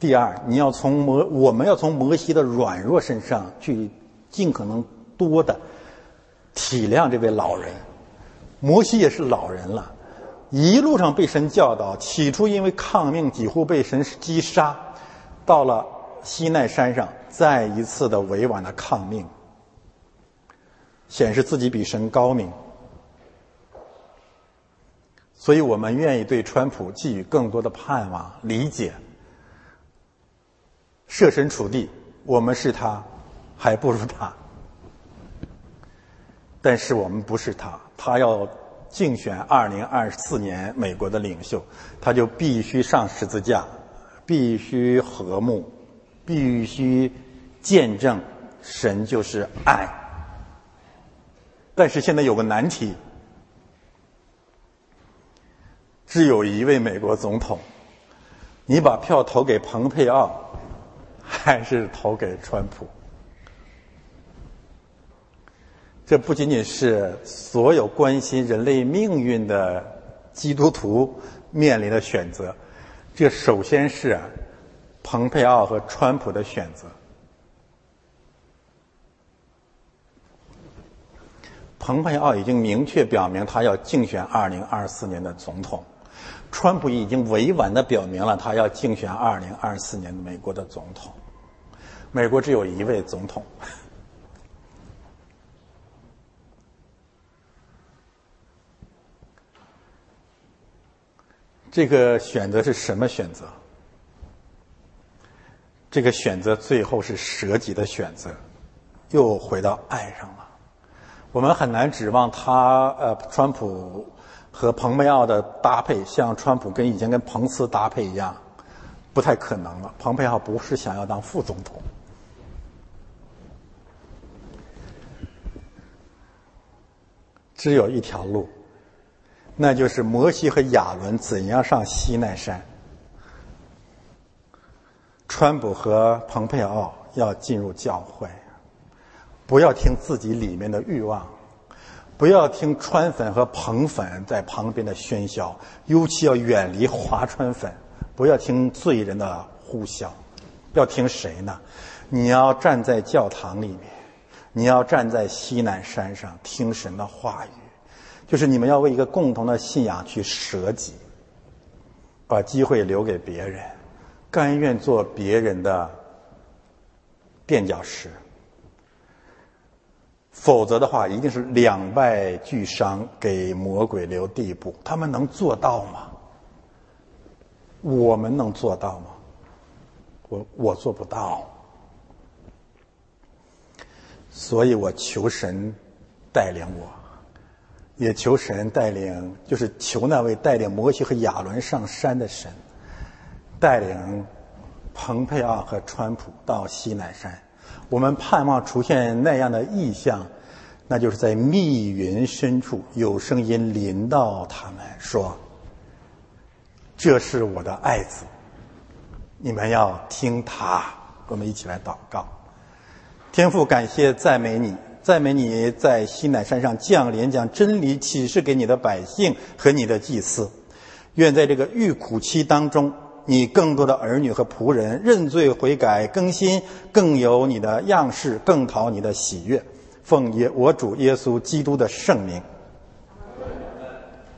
第二，你要从摩，我们要从摩西的软弱身上去尽可能多的体谅这位老人。摩西也是老人了，一路上被神教导，起初因为抗命几乎被神击杀，到了西奈山上再一次的委婉的抗命，显示自己比神高明。所以我们愿意对川普寄予更多的盼望、理解。设身处地，我们是他，还不如他。但是我们不是他，他要竞选二零二四年美国的领袖，他就必须上十字架，必须和睦，必须见证神就是爱。但是现在有个难题。只有一位美国总统，你把票投给蓬佩奥，<laughs> 还是投给川普？这不仅仅是所有关心人类命运的基督徒面临的选择，这首先是蓬佩奥和川普的选择。蓬佩奥已经明确表明，他要竞选二零二四年的总统。川普已经委婉的表明了，他要竞选二零二四年美国的总统。美国只有一位总统，<laughs> 这个选择是什么选择？这个选择最后是舍己的选择，又回到爱上了。我们很难指望他，呃，川普。和蓬佩奥的搭配，像川普跟以前跟彭斯搭配一样，不太可能了。蓬佩奥不是想要当副总统，只有一条路，那就是摩西和亚伦怎样上西奈山。川普和蓬佩奥要进入教会，不要听自己里面的欲望。不要听川粉和彭粉在旁边的喧嚣，尤其要远离华川粉。不要听罪人的呼啸，要听谁呢？你要站在教堂里面，你要站在西南山上听神的话语，就是你们要为一个共同的信仰去舍己，把机会留给别人，甘愿做别人的垫脚石。否则的话，一定是两败俱伤，给魔鬼留地步。他们能做到吗？我们能做到吗？我我做不到。所以我求神带领我，也求神带领，就是求那位带领摩西和亚伦上山的神，带领蓬佩奥和川普到西南山。我们盼望出现那样的意象，那就是在密云深处有声音临到他们，说：“这是我的爱子，你们要听他。”我们一起来祷告。天父，感谢赞美你，赞美你在西乃山上降临，将真理启示给你的百姓和你的祭司。愿在这个遇苦期当中。你更多的儿女和仆人认罪悔改更新，更有你的样式，更讨你的喜悦。奉耶我主耶稣基督的圣名。